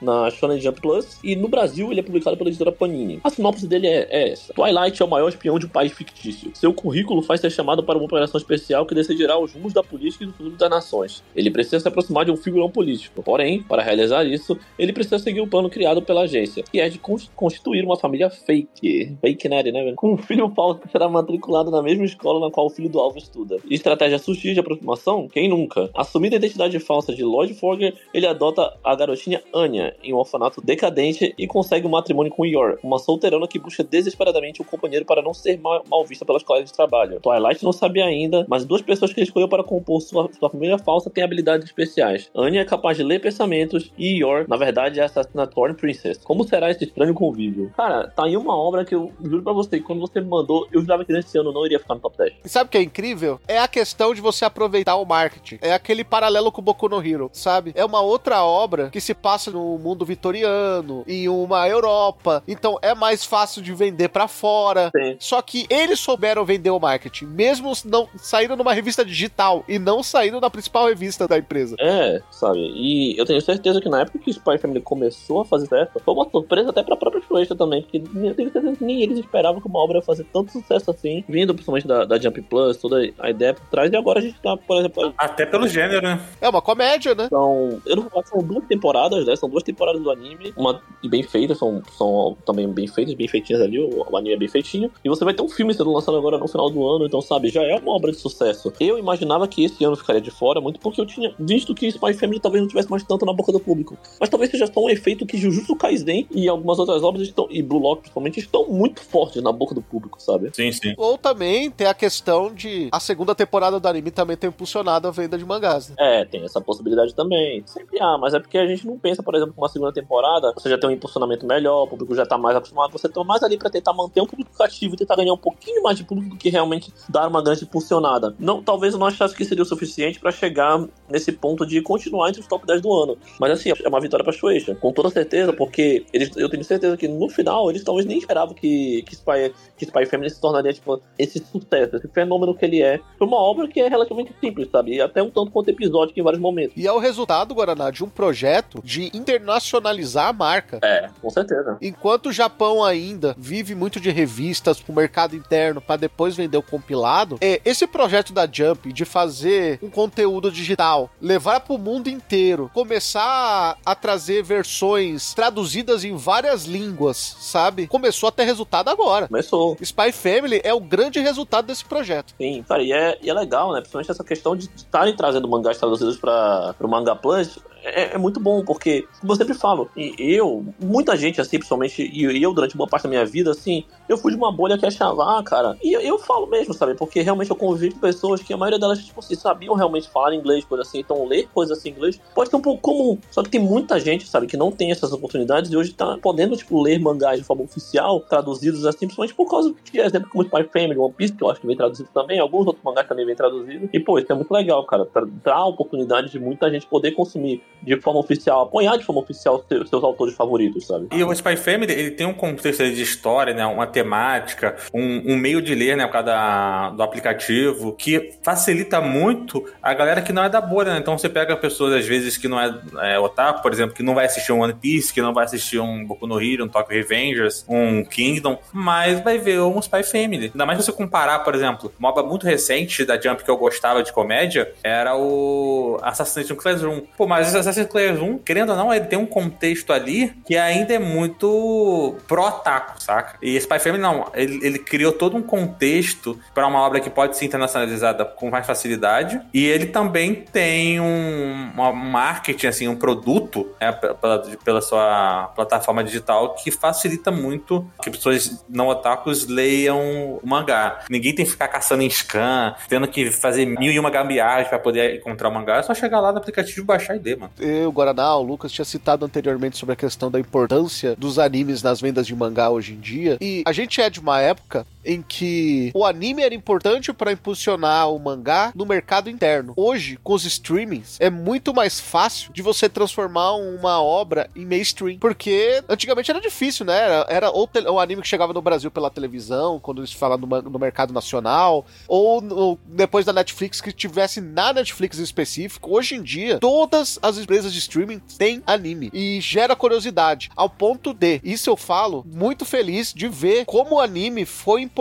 Na Shonen Jump Plus, e no Brasil ele é publicado pela editora Panini. A sinopse dele é, é essa. Twilight é o maior espião de um país fictício. Seu currículo faz ser chamado para uma operação especial que decidirá os rumos da política e do futuro das nações. Ele precisa se aproximar de um figurão político. Porém, para realizar isso, ele precisa seguir o plano criado pela agência, que é de constituir uma família fake. Fake nerd, né, velho? Com um filho falso que será matriculado na mesma escola na qual o filho do alvo estuda. Estratégia sutil de aproximação? Quem nunca? Assumindo a identidade falsa de Lloyd Forger, ele adota a garotinha Anya em um orfanato decadente e consegue um matrimônio com Yor, uma solteirona que busca desesperadamente um companheiro para não ser mal, mal vista pelas colegas de trabalho. Twilight não sabe ainda, mas duas pessoas que ele escolheu para compor sua, sua família falsa têm habilidades especiais. Anya é capaz de ler pensamentos e Yor, na verdade, é assassina Thorn Princess. Como será esse estranho convívio? Cara, tá aí uma obra que eu juro pra você, quando você me mandou, eu jurava que nesse ano não iria ficar no top 10. E sabe o que é incrível? É a questão de você aproveitar o marketing. É aquele paralelo com o Boku no Hero, sabe? É uma outra obra que se passa no mundo vitoriano, em uma Europa. Então é mais fácil de vender para fora. Sim. Só que eles souberam vender o marketing, mesmo não saindo numa revista digital e não saindo na principal revista da empresa. É, sabe? E eu tenho certeza que na época que o Spy Family começou a fazer sucesso, foi uma surpresa até pra própria Shueisha também, porque eu tenho certeza que nem eles esperavam que uma obra ia fazer tanto sucesso assim, vindo principalmente da, da Jump Plus, toda a ideia por trás, e agora a gente tá, por exemplo, Até pelo gênero, né? É uma comédia, né? são. Eu não vou falar que são duas temporadas, né? São duas temporadas do anime, uma e bem feitas, são, são também bem feitas, bem feitinhas ali, o, o anime é bem feitinho. E você vai ter um filme sendo lançado agora no final do ano, então, sabe, já é uma obra de sucesso. Eu imaginava que esse ano ficaria de fora, muito porque eu tinha visto que Spy Family talvez não tivesse mais tanto na boca do público. Mas talvez seja só um efeito que Jujutsu Kaisen e algumas outras obras estão, e Blue Lock principalmente, estão muito fortes na boca do público, sabe? Sim, sim. Ou também tem a questão de a segunda temporada do anime também ter impulsionado a venda de mangás. Né? É, tem essa possibilidade também. Sempre há, mas é porque a gente não pensa, por exemplo, que uma segunda temporada você já tem um impulsionamento melhor, o público já tá mais acostumado, você tá mais ali pra tentar manter um público cativo e tentar ganhar um pouquinho mais de público do que realmente dar uma grande impulsionada. Não, talvez eu não achasse que seria o suficiente pra chegar nesse ponto de continuar entre os top 10 do ano. Mas assim, é uma vitória pra Shueisha, com toda certeza, porque eles, eu tenho certeza que no final eles talvez nem esperavam que, que, Spy, que Spy Family se tornaria tipo, esse sucesso, esse fenômeno que ele é. Uma obra que é relativamente simples, sabe? E até um tanto quanto episódico em vários momentos. E é o resultado, Guaraná, de um projeto de internacionalizar a marca. É, com certeza. Enquanto o Japão ainda vive muito de revistas pro mercado interno para depois vender o compilado, é esse projeto da Jump de fazer um conteúdo digital, levar pro mundo inteiro, começar a trazer versões traduzidas em várias línguas, sabe? Começou a ter resultado agora. Começou. Spy Family é o grande resultado desse projeto. Sim, cara, e é, e é legal, né? Principalmente essa questão de estarem trazendo mangás traduzidos para o Manga Plus. É, é, muito bom, porque, como eu sempre falo, eu, muita gente, assim, principalmente, e eu, durante boa parte da minha vida, assim, eu fui de uma bolha que achava, ah, cara, e eu, eu falo mesmo, sabe, porque realmente eu convivi com pessoas que a maioria delas, tipo assim, sabiam realmente falar inglês, coisa assim, então ler coisas assim em inglês pode ser um pouco comum, só que tem muita gente, sabe, que não tem essas oportunidades e hoje tá podendo, tipo, ler mangás de forma oficial, traduzidos assim, principalmente por causa de exemplo como Spy Family, One Piece, que eu acho que vem traduzido também, alguns outros mangás também vem traduzidos, e pô, isso é muito legal, cara, dar a oportunidade de muita gente poder consumir de forma oficial, apoiar de forma oficial seus, seus autores favoritos, sabe? E o Spy Family, ele tem um contexto de história, né? Uma temática, um, um meio de ler, né? Por causa da, do aplicativo, que facilita muito a galera que não é da bolha, né? Então você pega pessoas, às vezes, que não é, é otaku, por exemplo, que não vai assistir um One Piece, que não vai assistir um Boku no Hero, um Tokyo Revengers, um Kingdom, mas vai ver um Spy Family. Ainda mais se você comparar, por exemplo, uma obra muito recente da Jump que eu gostava de comédia, era o Assassination Classroom. Pô, mas Assassin's Creed 1, querendo ou não, ele tem um contexto ali que ainda é muito pró-taco, saca? E Spy Family não, ele, ele criou todo um contexto para uma obra que pode ser internacionalizada com mais facilidade e ele também tem um marketing, assim, um produto né, pela, pela sua plataforma digital que facilita muito que pessoas não otakus leiam mangá. Ninguém tem que ficar caçando em scan, tendo que fazer mil e uma gambiarras para poder encontrar o mangá. É só chegar lá no aplicativo, baixar e ler, mano eu, Guaraná, o Lucas tinha citado anteriormente sobre a questão da importância dos animes nas vendas de mangá hoje em dia. E a gente é de uma época em que o anime era importante para impulsionar o mangá no mercado interno. Hoje, com os streamings, é muito mais fácil de você transformar uma obra em mainstream. Porque antigamente era difícil, né? Era, era ou o anime que chegava no Brasil pela televisão, quando eles falam no, no mercado nacional, ou no, depois da Netflix que tivesse na Netflix em específico. Hoje em dia, todas as empresas de streaming têm anime e gera curiosidade. Ao ponto de, isso eu falo, muito feliz de ver como o anime foi importante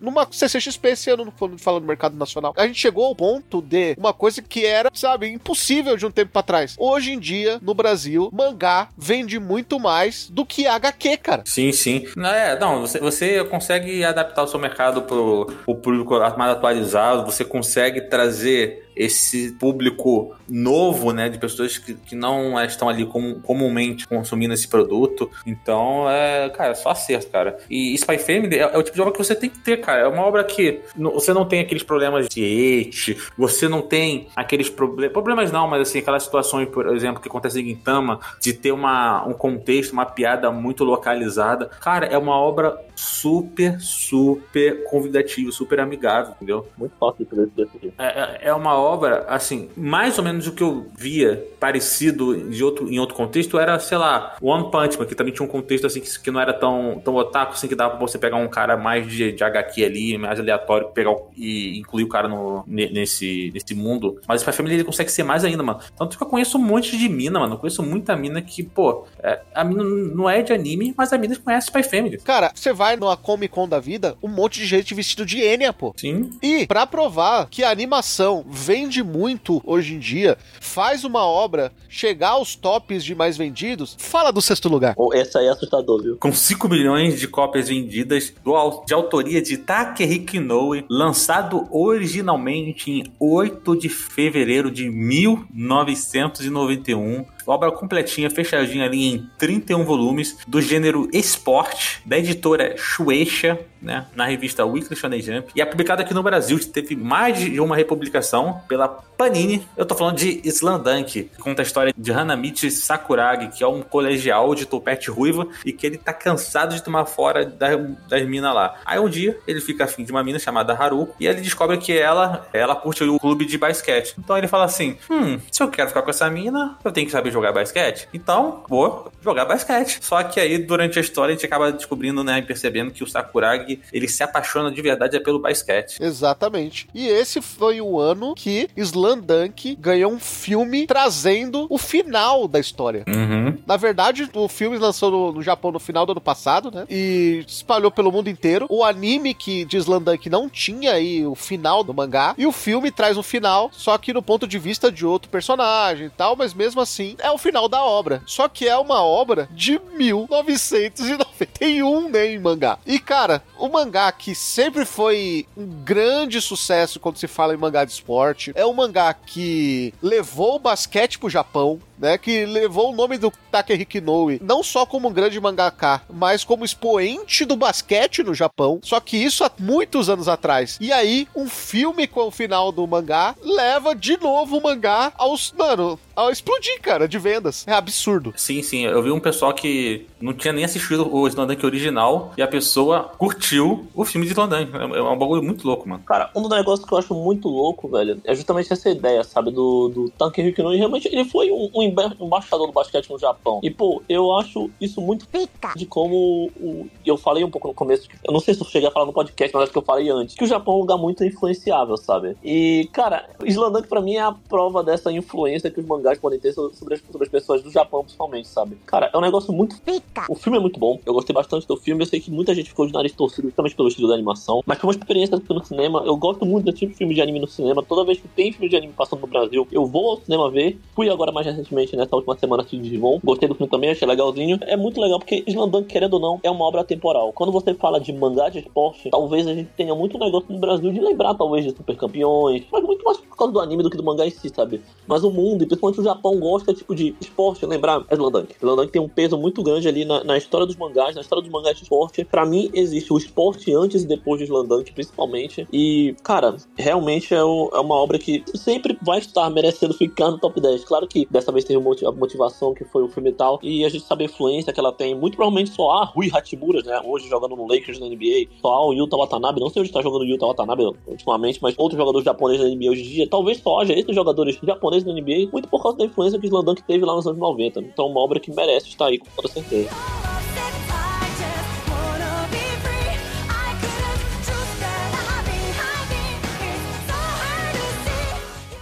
numa CCXP esse ano, quando fala do mercado nacional. A gente chegou ao ponto de uma coisa que era, sabe, impossível de um tempo para trás. Hoje em dia, no Brasil, mangá vende muito mais do que HQ, cara. Sim, sim. É, não, você, você consegue adaptar o seu mercado pro, pro público mais atualizado, você consegue trazer esse público novo, né, de pessoas que, que não estão ali com, comumente consumindo esse produto. Então, é, cara, é só acerto, cara. E Spy Family é, é, o tipo de obra que você tem que ter, cara. É uma obra que você não tem aqueles problemas de ete, você não tem aqueles problemas, problemas não, mas assim, aquelas situações, por exemplo, que acontecem em Gintama, de ter uma, um contexto, uma piada muito localizada. Cara, é uma obra super, super convidativa, super amigável, entendeu? Muito fácil de. É, é, é uma obra, assim, mais ou menos o que eu via parecido de outro, em outro contexto era, sei lá, One Punch Man, que também tinha um contexto assim que, que não era tão, tão otaku, assim, que dava pra você pegar um cara mais de, de HQ ali, mais aleatório, pegar e incluir o cara no, nesse, nesse mundo. Mas Spy Family ele consegue ser mais ainda, mano. Tanto que eu conheço um monte de mina, mano. Eu conheço muita mina que, pô, é, a mina não é de anime, mas a mina conhece Spy Family. Cara, você vai numa Comic Con da vida, um monte de gente vestido de Enya, pô. Sim. E, pra provar que a animação vende muito hoje em dia, faz uma obra chegar aos tops de mais vendidos, fala do sexto lugar. Oh, essa aí é assustador, viu? Com 5 milhões de cópias vendidas, do, de autoria de Takehiko Inoue, lançado originalmente em 8 de fevereiro de 1991 obra completinha, fechadinha ali em 31 volumes, do gênero esporte, da editora Shueisha, né, na revista Weekly Shonen Jump, e é publicada aqui no Brasil, teve mais de uma republicação pela Panini. Eu tô falando de Slandunk, que conta a história de Hanamichi Sakuragi, que é um colegial de topete ruiva e que ele tá cansado de tomar fora das, das minas lá. Aí um dia ele fica afim de uma mina chamada Haruko e ele descobre que ela, ela curte o clube de basquete. Então ele fala assim: "Hum, se eu quero ficar com essa mina, eu tenho que saber jogar basquete. Então, vou jogar basquete". Só que aí durante a história a gente acaba descobrindo, né, e percebendo que o Sakuragi ele se apaixona de verdade é pelo basquete. Exatamente. E esse foi o ano que Slandunk ganhou um filme trazendo o final da história. Uhum. Na verdade, o filme lançou no, no, Japão no final do ano passado, né? E espalhou pelo mundo inteiro. O anime que de Slandunk não tinha aí o final do mangá. E o filme traz um final, só que no ponto de vista de outro personagem e tal, mas mesmo assim é o final da obra. Só que é uma obra de 1991, né, em mangá. E cara, o mangá que sempre foi um grande sucesso quando se fala em mangá de esporte, é um mangá que levou o basquete pro Japão, né, que levou o nome do Takehiko Inoue não só como um grande mangaka, mas como expoente do basquete no Japão. Só que isso há muitos anos atrás. E aí, um filme com o final do mangá leva de novo o mangá aos, mano, a explodir, cara, de vendas. É absurdo. Sim, sim. Eu vi um pessoal que não tinha nem assistido o Slandunk original e a pessoa curtiu o filme de Slandunk. É, é um bagulho muito louco, mano. Cara, um dos negócios que eu acho muito louco, velho, é justamente essa ideia, sabe, do, do Takehiko Inoue. Realmente, ele foi um, um embaixador do basquete no Japão. E, pô, eu acho isso muito pica de como o, eu falei um pouco no começo, eu não sei se eu cheguei a falar no podcast, mas acho que eu falei antes, que o Japão é um lugar muito influenciável, sabe? E, cara, Slandunk pra mim é a prova dessa influência que os mangás podem ter sobre as, sobre as pessoas do Japão, principalmente, sabe? Cara, é um negócio muito pica. O filme é muito bom, eu gostei bastante do filme, eu sei que muita gente ficou de nariz torcido justamente pelo estilo da animação, mas foi uma experiência no cinema, eu gosto muito desse tipo de filme de anime no cinema, toda vez que tem filme de anime passando no Brasil, eu vou ao cinema ver, fui agora mais recentemente, nessa última semana, de Digimon, gostei do filme também, achei legalzinho, é muito legal, porque Slandunk, querendo ou não, é uma obra temporal. Quando você fala de mangá de esporte, talvez a gente tenha muito negócio no Brasil de lembrar, talvez, de super campeões, mas muito mais por causa do anime do que do mangá em si, sabe? Mas o mundo, e principalmente o Japão, gosta, tipo, de esporte, lembrar é Slandunk. Slandunk tem um peso muito grande ali na, na, história dos mangás, na história dos mangás de esporte. Pra mim, existe o esporte antes e depois de Slandunk, principalmente. E, cara, realmente é, o, é, uma obra que sempre vai estar merecendo ficar no top 10. Claro que dessa vez teve a motivação que foi o filme e tal, e a gente sabe a influência que ela tem. Muito provavelmente só há Rui Hachimura, né? Hoje jogando no Lakers na NBA, só o Yuta Watanabe. Não sei onde está jogando o Yuta Watanabe ultimamente, mas outros jogadores japoneses da NBA hoje em dia. Talvez só haja esses jogadores japoneses da NBA, muito por causa da influência que Slandunk teve lá nos anos 90. Então, uma obra que merece estar aí, com toda certeza. You're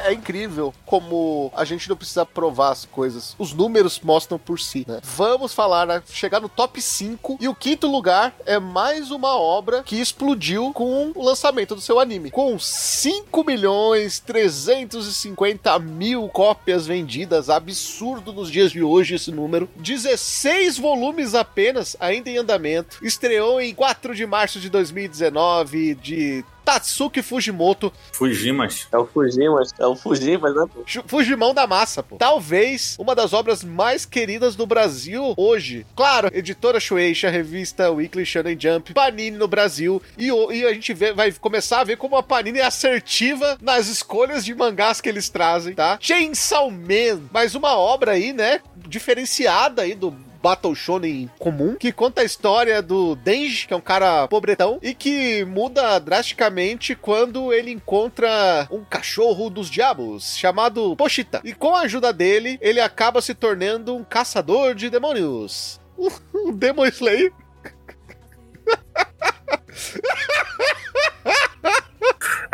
é incrível como a gente não precisa provar as coisas. Os números mostram por si, né? Vamos falar, né? chegar no top 5. E o quinto lugar é mais uma obra que explodiu com o lançamento do seu anime. Com 5 milhões 350 mil cópias vendidas. Absurdo nos dias de hoje esse número. 16 volumes apenas, ainda em andamento. Estreou em 4 de março de 2019, de Tatsuki Fujimoto. Fujimas. É o Fujimas. É o Fujimas, né, pô? Fujimão da massa, pô. Talvez uma das obras mais queridas do Brasil hoje. Claro, editora Shueisha, revista Weekly Shonen Jump, Panini no Brasil. E, e a gente vê, vai começar a ver como a Panini é assertiva nas escolhas de mangás que eles trazem, tá? Chainsaw Man, mais uma obra aí, né? Diferenciada aí do Battle Shonen comum, que conta a história do Denji, que é um cara pobretão, e que muda drasticamente quando ele encontra um cachorro dos diabos, chamado Pochita. E com a ajuda dele, ele acaba se tornando um caçador de demônios. [laughs] Um Demon Slayer. [laughs]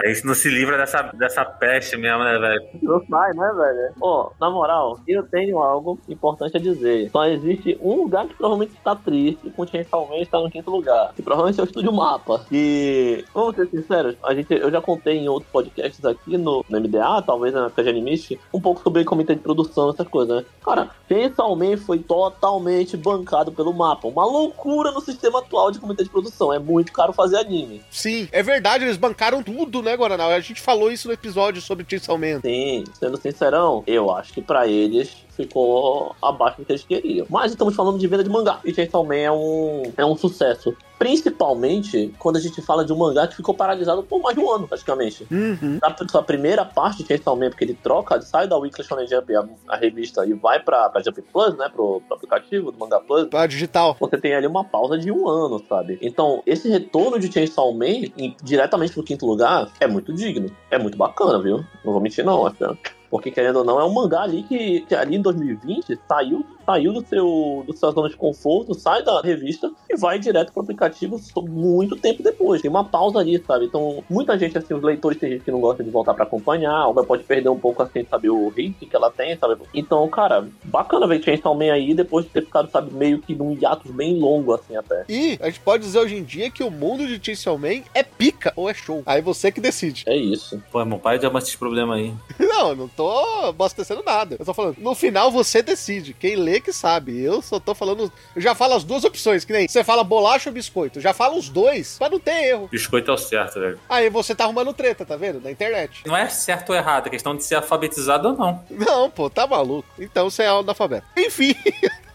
A gente não se livra dessa, dessa peste mesmo, né, velho? Não sai, né, velho? Ó, oh, na moral, eu tenho algo importante a dizer. Só existe um lugar que provavelmente está triste, Man está no quinto lugar. Que provavelmente é o Estúdio Mapa. E, vamos ser sinceros, a gente, eu já contei em outros podcasts aqui no, no MDA, talvez na época de Animist, um pouco sobre comitê de produção, essas coisas, né? Cara, Man foi totalmente bancado pelo Mapa. Uma loucura no sistema atual de comitê de produção. É muito caro fazer anime. Sim, é verdade, eles bancaram tudo, né, Guaraná? A gente falou isso no episódio sobre Chainsaw Man. Sim, sendo sincerão, eu acho que para eles ficou abaixo do que eles queriam. Mas estamos falando de venda de mangá. E Chainsaw Man é um, é um sucesso. Principalmente quando a gente fala de um mangá que ficou paralisado por mais de um ano, praticamente. Uhum. Na sua primeira parte de Chainsaw Man, porque ele troca, ele sai da Weekly Shonen Jump, a, a, revista, e vai pra, pra Jump Plus, né, pro, pro aplicativo do Manga Plus. Pra digital. Você tem ali uma pausa de um ano, sabe? Então, esse retorno de Chainsaw Man, em, diretamente pro quinto lugar, é muito digno. É muito bacana, viu? Não vou mentir não, acho porque, querendo ou não, é um mangá ali que, que ali em 2020 saiu saiu do seu, do seu zona de conforto, sai da revista e vai direto pro aplicativo muito tempo depois. Tem uma pausa ali, sabe? Então, muita gente, assim, os leitores tem gente que não gosta de voltar para acompanhar, ou pode perder um pouco, assim, sabe, o ritmo que ela tem, sabe? Então, cara, bacana ver Chainsaw Man aí, depois de ter ficado, sabe, meio que num hiato bem longo, assim, até. E a gente pode dizer hoje em dia que o mundo de Chainsaw Man é pica ou é show. Aí você que decide. É isso. Pô, meu pai já esse problema aí. [laughs] não, eu não tô abastecendo nada. Eu tô falando, no final você decide. Quem lê que sabe. Eu só tô falando. Eu já falo as duas opções, que nem você fala bolacha ou biscoito. Eu já falo os dois pra não ter erro. Biscoito é o certo, velho. Aí você tá arrumando treta, tá vendo? Na internet. Não é certo ou errado, é questão de ser alfabetizado ou não. Não, pô, tá maluco. Então você é analfabeto. Enfim. [laughs]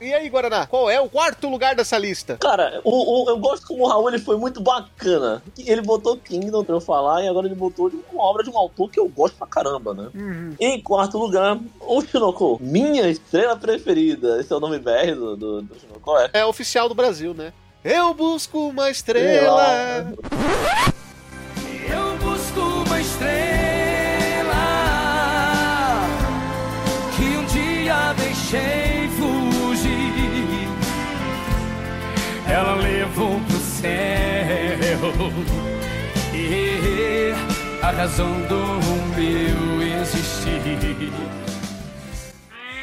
E aí, Guaraná, qual é o quarto lugar dessa lista? Cara, o, o- eu gosto como o Raul ele foi muito bacana. Ele botou Kingdom pra eu falar e agora ele botou uma obra de um autor que eu gosto pra caramba, né? Uhum. Em quarto lugar, o Shinoko, minha estrela preferida. Esse é o nome BR do, do, do Shinoko, é? É oficial do Brasil, né? Eu busco uma estrela. A razão do meu existir.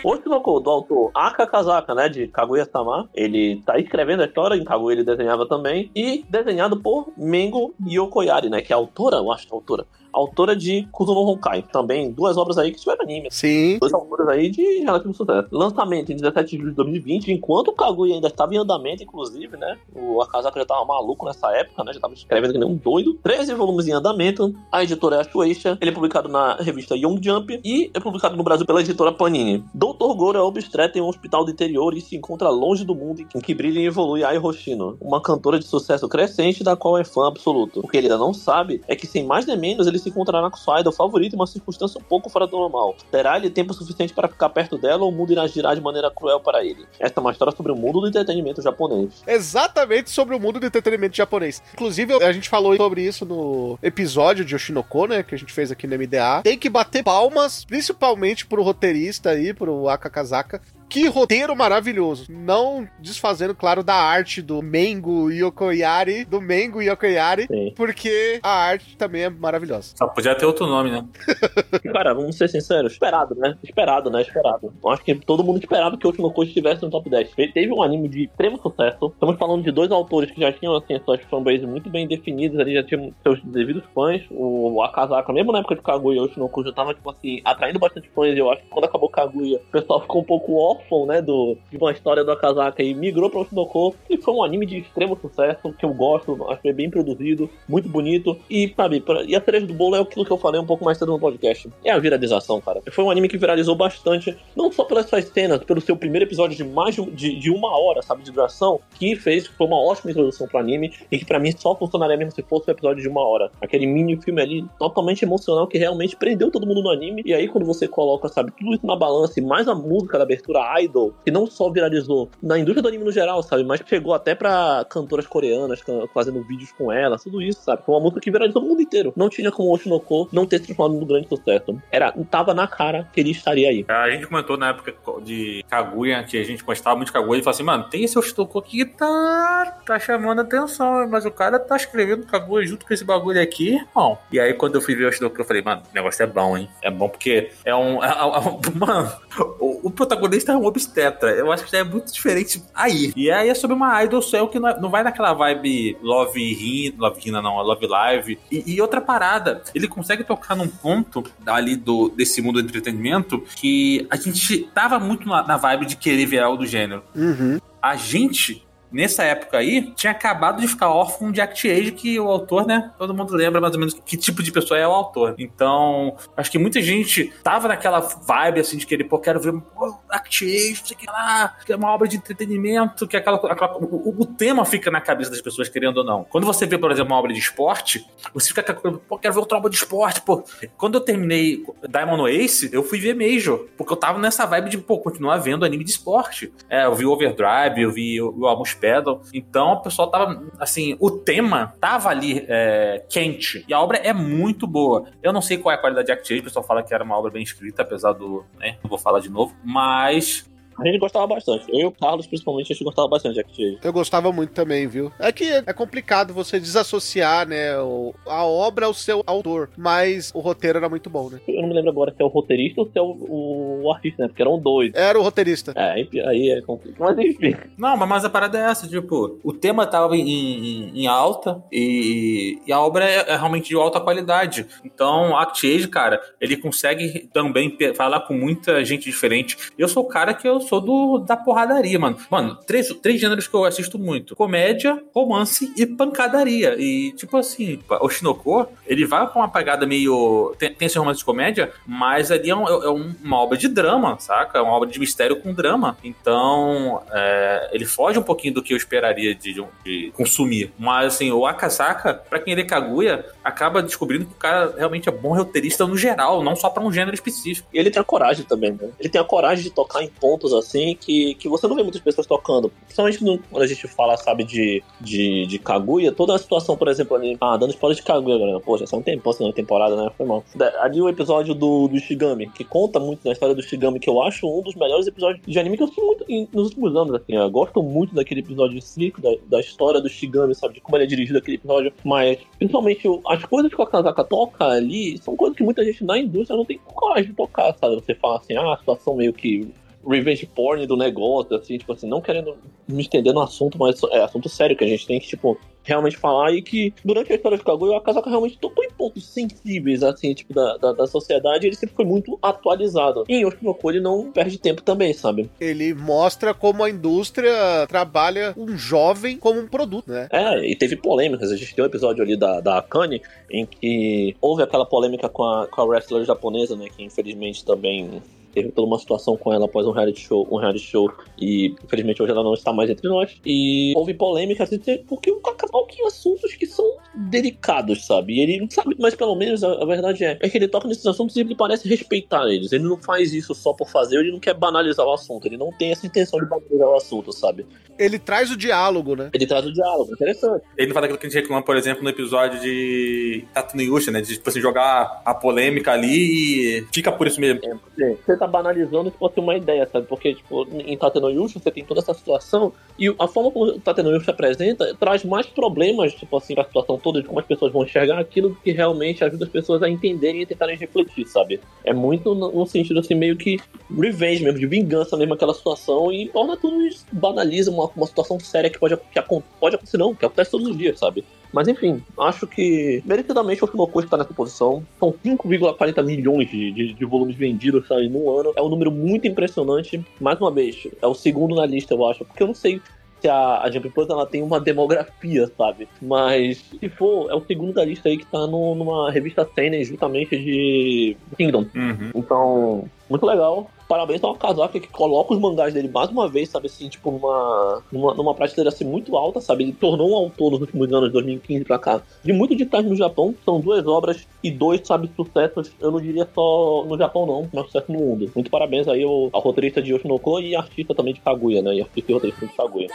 O Shinoko, do autor Aka Kazaka, né, de Kaguya-sama, ele tá escrevendo a história, em Kaguya ele desenhava também, e desenhado por Mengo Yokoyari, né, que é a autora, eu acho que a autora, autora de Kuzuno Honkai. Também duas obras aí que tiveram anime. Sim. Dois autores aí de relativo sucesso. Lançamento em 17 de julho de 2020, enquanto o Kaguya ainda estava em andamento, inclusive, né? O Akazaka já tava maluco nessa época, né? Já tava escrevendo que nem um doido. 13 volumes em andamento. A editora é a Shueisha. Ele é publicado na revista Young Jump e é publicado no Brasil pela editora Panini. Dr. Goro é obstetra em um hospital do interior e se encontra longe do mundo em que brilha e evolui Ai Hoshino, uma cantora de sucesso crescente da qual é fã absoluto. O que ele ainda não sabe é que, sem mais nem menos, ele se encontrará com sua idol favorita em uma circunstância um pouco fora do normal. Terá ele tempo suficiente para ficar perto dela ou o mundo irá girar de maneira cruel para ele? Esta é uma história sobre o mundo do entretenimento japonês. Exatamente sobre o mundo do entretenimento japonês. Inclusive, a gente falou sobre isso no episódio de Oshinoko, né? Que a gente fez aqui no MDA. Tem que bater palmas, principalmente pro roteirista aí, pro Aka Kazaka. Que roteiro maravilhoso. Não desfazendo, claro, da arte do Mengo Yokoyari, do Mengo Yokoyari, Sim. porque a arte também é maravilhosa. Só podia ter outro nome, né? [laughs] Cara, vamos ser sinceros, esperado, né? Esperado, né? Esperado. Eu acho que todo mundo esperava que o Oshinoko estivesse no top 10. Te- Teve um anime de extremo sucesso. Estamos falando de dois autores que já tinham, assim, suas fanbases muito bem definidas ali, já tinham seus devidos fãs. O Akazaka, mesmo na época de Kaguya, o Oshinoko já tava, tipo assim, atraindo bastante fãs. E eu acho que quando acabou Kaguya, o pessoal ficou um pouco órfão, né, do, de uma história do Akazaka e migrou para o Oshinoko. E foi um anime de extremo sucesso, que eu gosto, acho que é bem produzido, muito bonito. E, sabe, pra- e a cereja do bolo é aquilo que eu falei um pouco mais cedo no podcast. É a viralização, cara. Foi um anime que viralizou bastante, não só pelas suas cenas, pelo seu primeiro episódio de mais de, de, uma hora, sabe, de duração, que fez, foi uma ótima introdução pro anime, e que pra mim só funcionaria mesmo se fosse um episódio de uma hora. Aquele mini filme ali, totalmente emocional, que realmente prendeu todo mundo no anime. E aí, quando você coloca, sabe, tudo isso na balança, e mais a música da abertura Idol, que não só viralizou na indústria do anime no geral, sabe, mas chegou até pra cantoras coreanas fazendo vídeos com ela, tudo isso, sabe? Foi uma música que viralizou no mundo inteiro. Não tinha como o Oshinoko não ter se transformado num grande sucesso. Era, tava na cara que ele estaria aí. A gente comentou na época de Kaguya, que a gente gostava muito de Kaguya, e falou assim, mano, tem esse Oshinoko que tá, tá chamando atenção, mas o cara tá escrevendo Kaguya junto com esse bagulho aqui, irmão. E aí, quando eu fui ver o Oshinoko, eu falei, mano, o negócio é bom, hein? É bom porque é um... [laughs] é- é mano, o, o protagonista um obstetra. Eu acho que já é muito diferente aí. E aí é sobre uma idol céu que não, é- não vai naquela vibe Love Hina, Love Hina não, é Love Live. E, e outra parada, ele consegue tocar num ponto ali do, desse mundo do entretenimento que a gente tava muito na, na vibe de querer virar algo do gênero. Uhum. A gente, nessa época aí, tinha acabado de ficar órfão de Act Age, que o autor, né? Todo mundo lembra mais ou menos que tipo de pessoa é o autor. Então, acho que muita gente tava naquela vibe assim de querer, pô, quero ver pô, Act Age, não sei o que lá, que é uma obra de entretenimento, que é aquela. aquela- o, o tema fica na cabeça das pessoas, querendo ou não. Quando você vê, por exemplo, uma obra de esporte, você fica com pô, quero ver outra obra de esporte, pô. Quando eu terminei Diamond Ace, eu fui ver Major, porque eu tava nessa vibe de, pô, continuar vendo anime de esporte. É, eu vi Overdrive, eu vi o Almost Pedal. Então, o pessoal tava, assim, o tema tava ali é, quente. E a obra é muito boa. Eu não sei qual é a qualidade de Active, o pessoal fala que era uma obra bem escrita, apesar do, né, não vou falar de novo, mas A gente gostava bastante. Eu e o Carlos, principalmente, a gente gostava bastante de Act Eu gostava muito também, viu? É que é complicado você desassociar, né, o- a obra ao seu autor, mas o roteiro era muito bom, né? Eu não me lembro agora se é o roteirista ou se é o, o artista, né? Porque eram dois. Era o roteirista. É, aí, aí é complicado. Mas enfim. Não, mas- mas a parada é essa, tipo, o tema tava em, em- em alta e, e a obra é, é realmente de alta qualidade. Então, Act Age, cara, ele consegue também falar com muita gente diferente. Eu sou o cara que eu sou do da porradaria, mano. Mano, três, três gêneros que eu assisto muito: comédia, romance e pancadaria. E, tipo assim, o Shinoko, ele vai com uma pegada meio. Tem, tem esse romance de comédia, mas ali é, um- é um- uma obra de drama, saca? É uma obra de mistério com drama. Então, é, ele foge um pouquinho do que eu esperaria de, de consumir. Mas, assim, o Akasaka, pra quem lê Kaguya, acaba descobrindo que o cara realmente é bom roteirista no geral, não só pra um gênero específico. E ele tem a coragem também, né? Ele tem a coragem de tocar em pontos assim que, que você não vê muitas pessoas tocando. Principalmente no- quando a gente fala, sabe, de, de, de Kaguya, toda a situação, por exemplo, ali. Ah, dando spoiler de Kaguya, galera. Poxa, só um tempo, segunda temporada, né? Foi mal. Ali o episódio do, do Shigami, que conta muito da história do Shigami, que eu acho um dos melhores episódios de anime que eu assisti muito em- nos últimos anos, assim. Eu gosto muito daquele episódio em si, da, da história do Shigami, sabe? De como ele é dirigido aquele episódio. Mas, principalmente, as coisas que o Akazaka toca ali são coisas que muita gente na indústria não tem coragem de tocar, sabe? Você fala assim, ah, a situação meio que revenge porn do negócio, assim, tipo assim, não querendo me estender no assunto, mas é assunto sério que a gente tem que, tipo, realmente falar e que durante a história de Kaguya, o Akazaka realmente tocou em pontos sensíveis, assim, tipo, da, da, da sociedade, ele sempre foi muito atualizado. E em Oshinoko ele não perde tempo também, sabe? Ele mostra como a indústria trabalha um jovem como um produto, né? É, e teve polêmicas. A gente tem um episódio ali da, da Akane em que houve aquela polêmica com a, com a wrestler japonesa, né? Que infelizmente também teve toda uma situação com ela após um reality show, um reality show e infelizmente hoje ela não está mais entre nós. E houve polêmica assim, porque o toca em assuntos que são delicados, sabe? E ele sabe, mas pelo menos a, a verdade é, é que ele toca nesses assuntos e ele parece respeitar eles. Ele não faz isso só por fazer, ele não quer banalizar o assunto, ele não tem essa intenção de banalizar o assunto, sabe? Ele traz o diálogo, né? Ele traz o diálogo, interessante. Ele não faz aquilo que a gente reclama, por exemplo, no episódio de Tatu no Yusha, né? De, tipo assim, jogar a polêmica ali e fica por isso mesmo. É, você tá banalizando se fosse uma ideia, sabe? Porque, tipo, em Tateno Yusha você tem toda essa situação e a forma como o Tateno Yusha apresenta traz mais problemas, tipo assim, pra situação toda, de como as pessoas vão enxergar aquilo que realmente ajuda as pessoas a entenderem e tentarem refletir, sabe? É muito no, sentido, assim, meio que revenge mesmo, de vingança mesmo aquela situação e torna tudo isso, banaliza uma, uma situação séria que pode, que pode acontecer, não, que acontece todos os dias, sabe? Mas enfim, acho que merecidamente o Finocô está nessa posição. São 5,40 milhões de, de, de volumes vendidos sabe, no ano. É um número muito impressionante. Mais uma vez, é o segundo na lista, eu acho. Porque eu não sei se a, a Jump Plus ela tem uma demografia, sabe? Mas se for, é o segundo da lista aí que tá no- numa revista Seinen, justamente de Kingdom. Uhum. Então, muito legal. Parabéns ao Kazaki que coloca os mangás dele mais uma vez, sabe assim, tipo, numa, numa, numa prateleira assim muito alta, sabe? Ele tornou um autor nos últimos anos, de 2015 pra cá, de muito destaque no Japão. São duas obras e dois, sabe, sucessos. Eu não diria só no Japão, não, mas sucesso no mundo. Muito parabéns aí ao, ao roteirista de Yoshinoko e artista também de Kaguya, né? E artista e roteirista de Kaguya.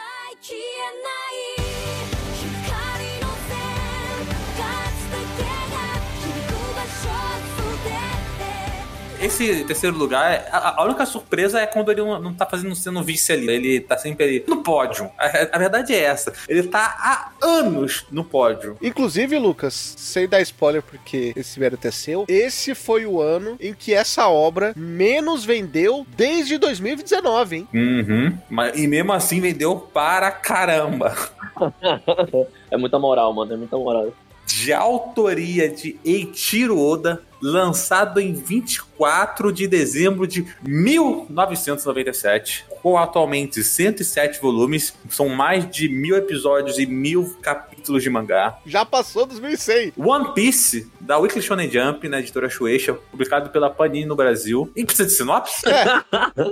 Esse terceiro lugar, a, a única surpresa é quando ele não, não tá fazendo sendo vice ali. Ele tá sempre ali no pódio. A, a verdade é essa. Ele tá há anos no pódio. Inclusive, Lucas, sem dar spoiler porque esse mérito é seu, esse foi o ano em que essa obra menos vendeu desde 2019, hein? Uhum. Mas, e mesmo assim vendeu para caramba. [laughs] é muita moral, mano, é muita moral. De autoria de Eiichiro Oda, lançado em 24 de dezembro de 1997, com atualmente 107 volumes, são mais de mil episódios e mil capítulos de mangá. Já passou 2100. One Piece, da Weekly Shonen Jump, na editora Shueisha, publicado pela Panini no Brasil. E precisa de sinopse?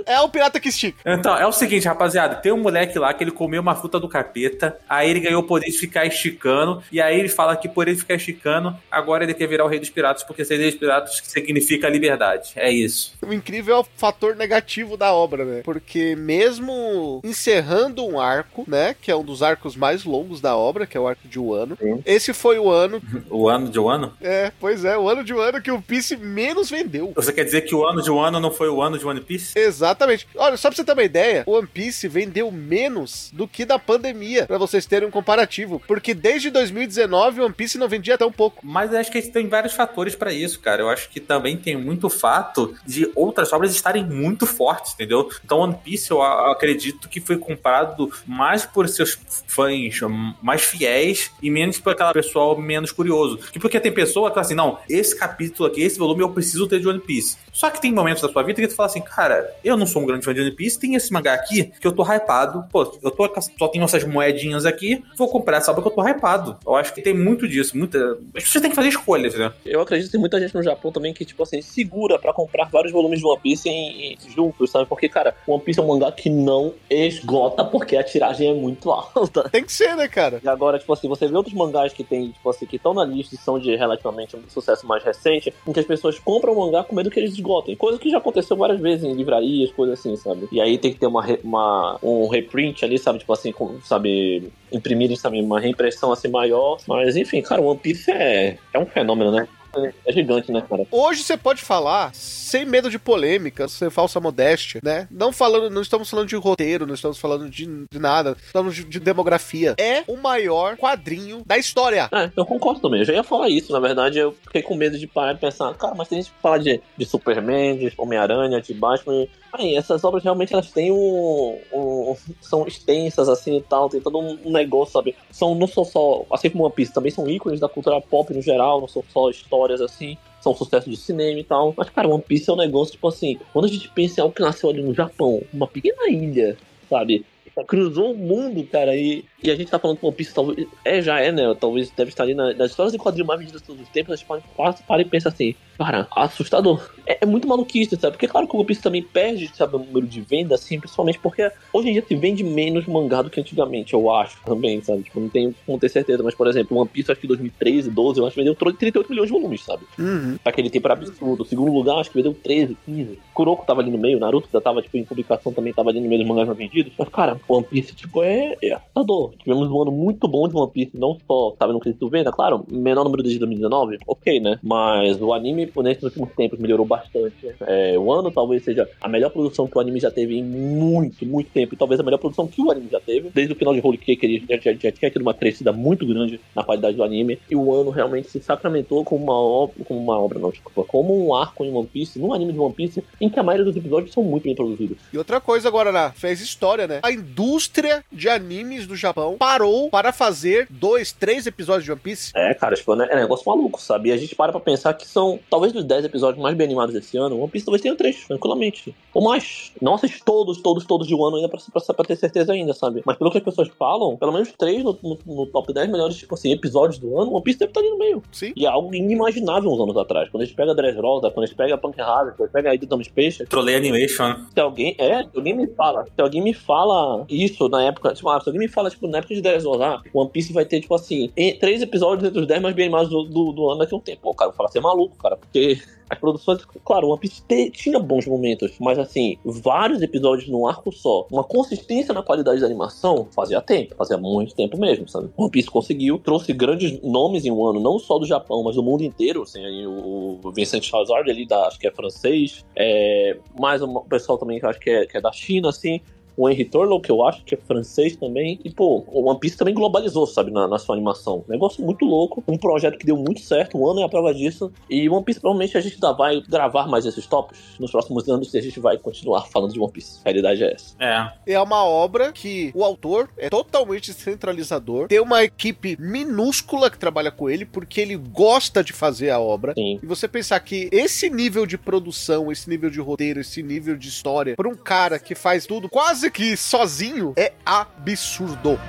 É o pirata que estica. Então, é o seguinte, rapaziada, tem um moleque lá que ele comeu uma fruta do capeta, aí ele ganhou o poder de ficar esticando, e aí ele fala que por ele ficar esticando, agora ele quer virar o rei dos piratas, porque ser rei piratas significa liberdade. É isso. O incrível é o fator negativo da obra, né? Porque mesmo encerrando um arco, né? Que é um dos arcos mais longos da obra, que é o arco de Wano. Sim. Esse foi o ano. [laughs] O ano de Wano? É, pois é, o ano de Wano que o Piece menos vendeu. Você quer dizer que o ano de Wano não foi o ano de One Piece? Exatamente. Olha, só pra você ter uma ideia, o One Piece vendeu menos do que da pandemia, pra vocês terem um comparativo. Porque desde 2019 o One Piece não vendia tão pouco. Mas acho que tem vários fatores pra isso, cara. Cara, eu acho que também tem muito fato de outras obras estarem muito fortes, entendeu? Então One Piece eu acredito que foi comprado mais por seus fãs mais fiéis e menos por aquela pessoa menos curioso. Que porque tem pessoa que fala assim, não, esse capítulo aqui, esse volume eu preciso ter de One Piece. Só que tem momentos da sua vida que tu fala assim, cara, eu não sou um grande fã de One Piece, tem esse mangá aqui que eu tô hypado, pô, eu tô, só tenho essas moedinhas aqui, vou comprar essa obra que eu tô hypado. Eu acho que tem muito disso, muita... As pessoas têm que fazer escolhas, né? Eu acredito que tem muita gente no Japão também que, tipo assim, segura pra comprar vários volumes de One Piece em, em- juntos, sabe? Porque, cara, One Piece é um mangá que não esgota porque a tiragem é muito alta. Tem que ser, né, cara? E agora, tipo assim, você vê outros mangás que tem, tipo assim, que estão na lista e são de relativamente um sucesso mais recente, em que as pessoas compram o mangá com medo que eles esgotem. Coisa que já aconteceu várias vezes em livrarias, coisas assim, sabe? E aí tem que ter uma, uma- um reprint ali, sabe? Tipo assim, com- sabe? Imprimirem, sabe? Uma reimpressão assim maior. Mas, enfim, cara, One Piece é, é um fenômeno, né? É- gigante, né, cara? Hoje você pode falar sem medo de polêmica, sem falsa modéstia, né? Não falando, não estamos falando de roteiro, não estamos falando de, de nada, estamos de, de demografia. É o maior quadrinho da história. É, eu concordo também. Eu já ia falar isso, na verdade. Eu fiquei com medo de parar e pensar, cara, mas tem gente que fala de, de Superman, de Homem-Aranha, de Batman. Essas obras realmente elas têm um, um- são extensas assim e tal, tem todo um negócio, sabe? São não são só, assim como One Piece, também são ícones da cultura pop no geral, não são só histórias assim. São sucesso de cinema e tal. Mas, cara, One Piece é um negócio, tipo assim, quando a gente pensa em algo que nasceu ali no Japão, uma pequena ilha, sabe? Cruzou o mundo, cara, e, e a gente tá falando que One Piece talvez. É, já é, né? Talvez deve estar ali na- nas histórias de quadrinho mais vendidas de todos os tempos. A gente pode passa, para e pensa assim, cara, assustador. É, é muito maluquice, sabe? Porque, claro, que o One Piece também perde, sabe, o número de venda, assim, principalmente porque hoje em dia se vende menos mangá do que antigamente, eu acho também, sabe? Tipo, não tenho como ter certeza, mas, por exemplo, One Piece, acho que em 2013, 12, eu acho que vendeu 38 milhões de volumes, sabe? Uhum. Aquele tempo era absurdo. O segundo lugar, acho que vendeu 13, 15. Kuroko tava ali no meio, Naruto já tava, tipo, em publicação também, tava ali no meio dos mangás mais vendidos. Mas, cara, One Piece, tipo, é, é assustador. Tivemos um ano muito bom de One Piece, não só, sabe, no quesito venda, claro, menor número desde 2019, ok, né? Mas o anime, por nesses últimos tempos, melhorou bastante. É, o ano talvez seja a melhor produção que o anime já teve em muito, muito tempo. E talvez a melhor produção que o anime já teve. Desde o final de Holy Cake, ele já, já, já tinha tido uma crescida muito grande na qualidade do anime. E o ano realmente se sacramentou como uma obra, como uma obra, não, desculpa, como um arco em One Piece, num anime de One Piece, em que a maioria dos episódios são muito bem produzidos. E outra coisa agora, né? fez história, né? A indústria de animes do Japão parou para fazer dois, três episódios de One Piece. É, cara, tipo, né, é negócio maluco, sabe? E a gente para pra pensar que são, talvez dos 10 episódios mais bem animados desse ano, One Piece talvez tenha três, tranquilamente. Ou mais. Não assisti todos, todos, todos de um ano ainda pra, pra, pra ter certeza ainda, sabe? Mas pelo que as pessoas falam, pelo menos três no, no- no top 10 melhores, tipo assim, episódios do ano, One Piece deve estar ali no meio. Sim. E é algo inimaginável uns anos atrás. Quando a gente pega Dressrosa, quando a gente pega Punk Hazard, quando a gente pega a Ida Dumb Space, Trolei Animation. se alguém, é, se alguém me fala, se alguém me fala isso na época, tipo, ah, se alguém me fala, tipo, na época de 10 horas, ah, One Piece vai ter, tipo assim, três episódios entre os 10 mais bem animados do, do, do ano daqui a um tempo. Pô, cara, eu falo, você é maluco, cara, porque as produções, claro, One Piece tinha bons momentos, mas assim, vários episódios num arco só, uma consistência na qualidade da animação, fazia tempo, fazia muito tempo mesmo, sabe? One Piece conseguiu, trouxe grandes nomes em um ano, não só do Japão, mas do mundo inteiro, assim, aí o o Vincent Hazard ali, da, acho que é francês, é, mais um pessoal também que acho que é, que é da China, assim, o Henry Turlow, que eu acho que é francês também. E, pô, o One Piece também globalizou, sabe, na, na sua animação. Negócio muito louco. Um projeto que deu muito certo, um ano é a prova disso. E One Piece, provavelmente, a gente ainda vai gravar mais esses tópicos nos próximos anos e a gente vai continuar falando de One Piece. A realidade é essa. É. É uma obra que o autor é totalmente centralizador, tem uma equipe minúscula que trabalha com ele, porque ele gosta de fazer a obra. Sim. E você pensar que esse nível de produção, esse nível de roteiro, esse nível de história, para um cara que faz tudo quase que sozinho, é absurdo.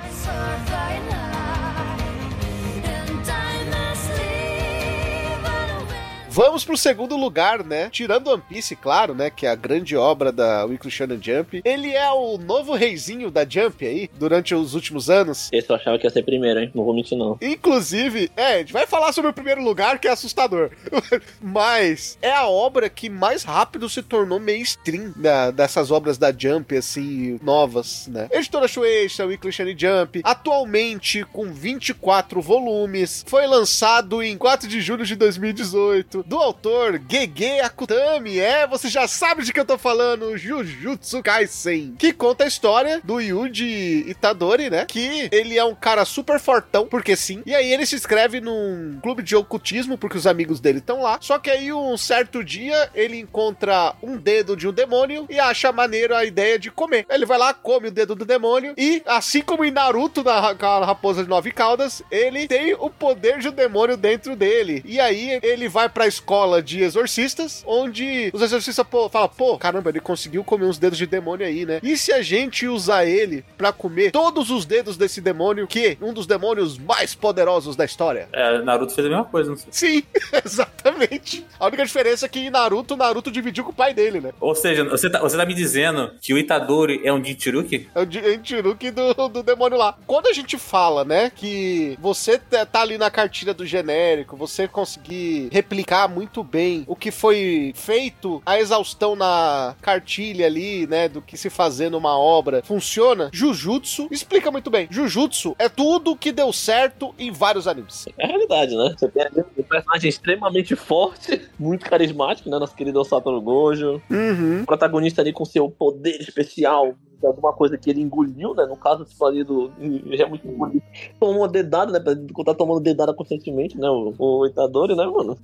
Vamos pro segundo lugar, né? Tirando One Piece, claro, né? Que é a grande obra da Weekly Shonen Jump. Ele é o novo reizinho da Jump aí, durante os últimos anos. Esse eu achava que ia ser primeiro, hein? Não vou mentir, não. Inclusive, é, a gente vai falar sobre o primeiro lugar, que é assustador. [laughs] Mas é a obra que mais rápido se tornou mainstream da- dessas obras da Jump, assim, novas, né? Editora Shueisha, Weekly Shonen Jump, atualmente com 24 volumes, foi lançado em 4 de julho de 2018. Do autor Gege Akutami. É, você já sabe de que eu tô falando, Jujutsu Kaisen, que conta a história do Yuji Itadori, né? Que ele é um cara super fortão, porque sim. E aí ele se inscreve num clube de ocultismo, porque os amigos dele estão lá. Só que aí um certo dia ele encontra um dedo de um demônio e acha maneiro a ideia de comer. Ele vai lá, come o dedo do demônio e, assim como em Naruto, na raposa de nove caudas, ele tem o poder de um demônio dentro dele. E aí ele vai pra escola de exorcistas, onde os exorcistas pô, falam, pô, caramba, ele conseguiu comer uns dedos de demônio aí, né? E se a gente usar ele pra comer todos os dedos desse demônio, que é um dos demônios mais poderosos da história? É, Naruto fez a mesma coisa, não sei. Sim, [laughs] exatamente. A única diferença é que em Naruto, Naruto dividiu com o pai dele, né? Ou seja, você tá, você tá me dizendo que o Itadori é um Jinchuruki? É o Jinchuruki do, do demônio lá. Quando a gente fala, né, que você tá ali na cartilha do genérico, você conseguir replicar muito bem o que foi feito, a exaustão na cartilha ali, né, do que se fazer numa obra, funciona. Jujutsu explica muito bem. Jujutsu é tudo que deu certo em vários animes. É a realidade, né? Você tem ali um personagem extremamente forte, [laughs] muito carismático, né? Nosso querido Satoru Gojo. Uhum. O protagonista ali com seu poder especial, de alguma coisa que ele engoliu, né? No caso, tipo ali do. Já é muito engolido. Tomou uma dedada, né? Pra tá tomando dedada constantemente, né? O, o Itadori, né, mano?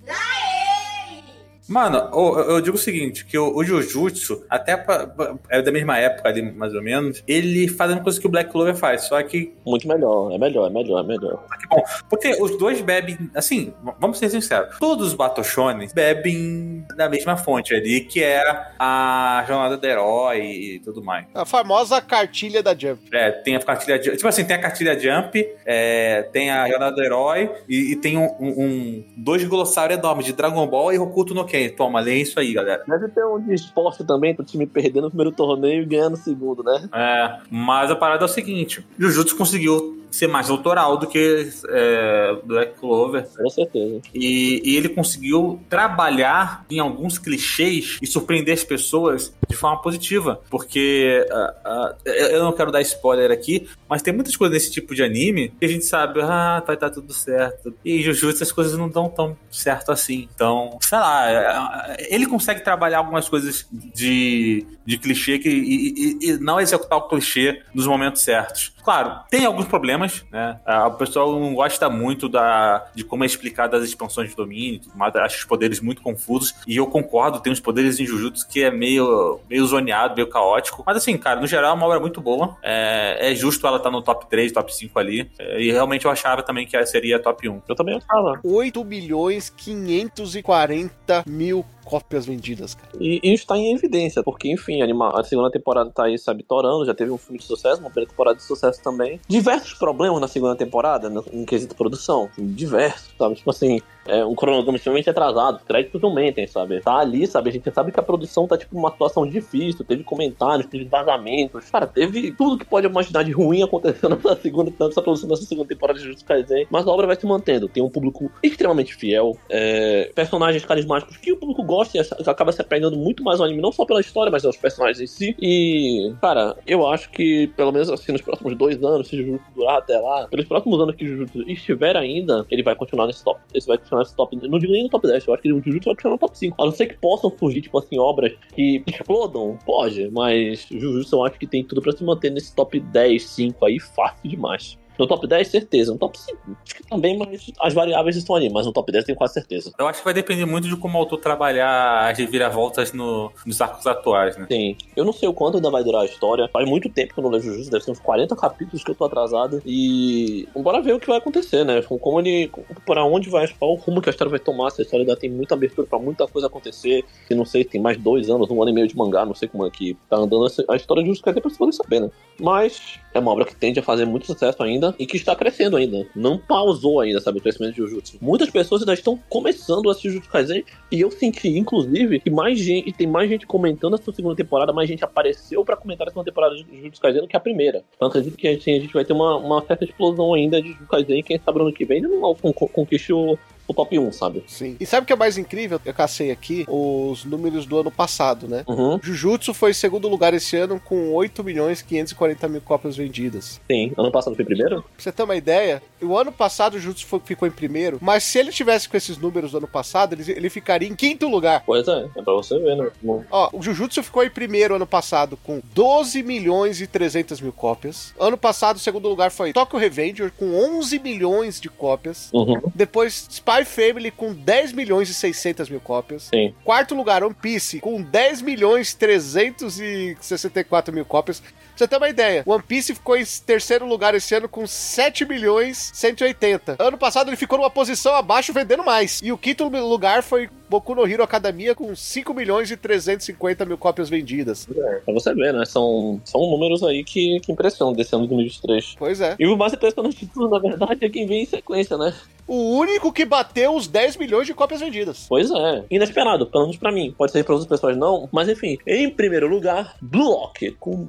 Mano, eu, eu digo o seguinte, que o, o Jujutsu, até pra- pra- é da mesma época ali, mais ou menos, ele faz a mesma coisa que o Black Clover faz, só que, Muito melhor, é melhor, é melhor, é melhor. que bom, porque os dois bebem, assim, vamos ser sinceros, todos os Batoshones bebem da mesma fonte ali, que é a jornada do herói e tudo mais. A famosa cartilha da Jump. É, tem a cartilha Jump. Tipo assim, tem a cartilha Jump, é, tem a Jornada do Herói e, e tem um, um- um- dois glossários enormes de Dragon Ball e Hokuto no Ken. Toma, lê isso aí, galera. Deve ter um de esporte também pro time perder no primeiro torneio e ganhar no segundo, né? É, mas a parada é o seguinte: Jujutsu conseguiu ser mais autoral do que é, Black Clover. Com certeza. E, e ele conseguiu trabalhar em alguns clichês e surpreender as pessoas de forma positiva. Porque ah, ah, eu não quero dar spoiler aqui, mas tem muitas coisas desse tipo de anime que a gente sabe, ah, vai estar tudo certo. E Jujutsu as coisas não dão tão certo assim. Então, sei lá, ah, ele consegue trabalhar algumas coisas de, de clichê que, e, e- e não executar o clichê nos momentos certos. Claro, tem alguns problemas, né? Ah, O pessoal não gosta muito da, de como é explicado as expansões de domínio, e tudo mais, acha os poderes muito confusos. E eu concordo, tem uns poderes em Jujutsu que é meio, meio zoneado, meio caótico. Mas assim, cara, no geral é uma obra muito boa. É, é justo ela estar no top 3, top 5 ali. É, e realmente eu achava também que seria top 1. Eu também achava. 8 milhões 540 mil cópias vendidas, cara. E e isso tá em evidência, porque, enfim, a, anima- a segunda temporada tá aí, sabe, torando, já teve um filme de sucesso, uma primeira temporada de sucesso também. Diversos problemas na segunda temporada, no, em quesito produção. Diversos, sabe? Tipo assim, é um cronograma extremamente atrasado, créditos não mentem, sabe? Tá ali, sabe? A gente sabe que a produção tá, tipo, uma situação difícil, teve comentários, teve vazamentos. Cara, teve tudo que pode imaginar de ruim acontecendo [laughs] na segunda, nessa produção dessa segunda temporada de Jujutsu Kaisen. Mas a obra vai se mantendo. Tem um público extremamente fiel, é, personagens carismáticos que o público gosta e acaba se apegando muito mais ao anime, não só pela história, mas aos personagens em si. E, cara, eu acho que, pelo menos assim, nos próximos dois anos, se Jujutsu durar até lá, pelos próximos anos que Jujutsu estiver ainda, ele vai continuar nesse top. Esse vai continuar nesse top. Não digo nem no top 10, eu acho que o Jujutsu vai continuar no top 5. A não ser que possam surgir, tipo assim, obras que explodam, pode, mas Jujutsu eu acho que tem tudo pra se manter nesse top 10, 5 aí, fácil demais. No top 10, certeza. No top 5, acho que também, mas as variáveis estão ali. Mas no top 10 tenho quase certeza. Eu acho que vai depender muito de como o autor trabalhar as reviravoltas no, nos arcos atuais, né? Sim. Eu não sei o quanto ainda vai durar a história. Faz muito tempo que eu não leio Jujutsu, deve ser uns 40 capítulos que eu tô atrasado. E bora ver o que vai acontecer, né? Com- Como ele. Pra onde vai, qual o rumo que a história vai tomar. Se a história ainda tem muita abertura pra muita coisa acontecer. E não sei, tem mais dois anos, um ano e meio de mangá, não sei como é que tá andando a história de Jujutsu Kaisen pra vocês poderem saber, né? Mas é uma obra que tende a fazer muito sucesso ainda e que está crescendo ainda. Não pausou ainda, sabe, o crescimento de Jujutsu. Muitas pessoas ainda estão começando a assistir Jujutsu Kaisen e eu senti, inclusive, que mais gente, tem mais gente comentando essa segunda temporada, mais gente apareceu pra comentar a segunda temporada de Jujutsu Kaisen do que a primeira. Então acredito que assim, a gente vai ter uma, uma certa explosão ainda de Jujutsu Kaisen quem sabe no ano que vem não con- con- conquiste o, o top 1, sabe? Sim. E sabe o que é mais incrível? Eu cacei aqui os números do ano passado, né? Uhum. Jujutsu foi em segundo lugar esse ano com 8 milhões e 540 mil cópias vendidas. Sim. Ano passado foi primeiro? Pra você ter uma ideia, o ano passado o Jujutsu foi- ficou em primeiro, mas se ele tivesse com esses números do ano passado, ele, ele ficaria em quinto lugar. Pois é, é pra você ver, né? Bom, Ó, o Jujutsu ficou em primeiro ano passado com 12 milhões e 300 mil cópias. Ano passado, o segundo lugar foi Tokyo Revenger com 11 milhões de cópias. Uhum. Depois, Spy Family com 10 milhões e 600 mil cópias. Sim. Quarto lugar, One Piece com 10 milhões 364 mil cópias. Pra você ter uma ideia, One Piece ficou em terceiro lugar esse ano com 7 milhões 180. Ano passado ele ficou numa posição abaixo vendendo mais. E o quinto lugar foi Boku no Hero Academia com 5 milhões e 350 mil cópias vendidas. É, pra você ver, né? São, são números aí que, que impressionam desse ano de 2023. Pois é. E o mais impressionante de tudo, na verdade, é quem vem em sequência, né? O único que bateu os 10 milhões de cópias vendidas. Pois é. Inesperado, pelo menos pra mim. Pode ser para outras pessoas não, mas enfim. Em primeiro lugar, Blue Lock, com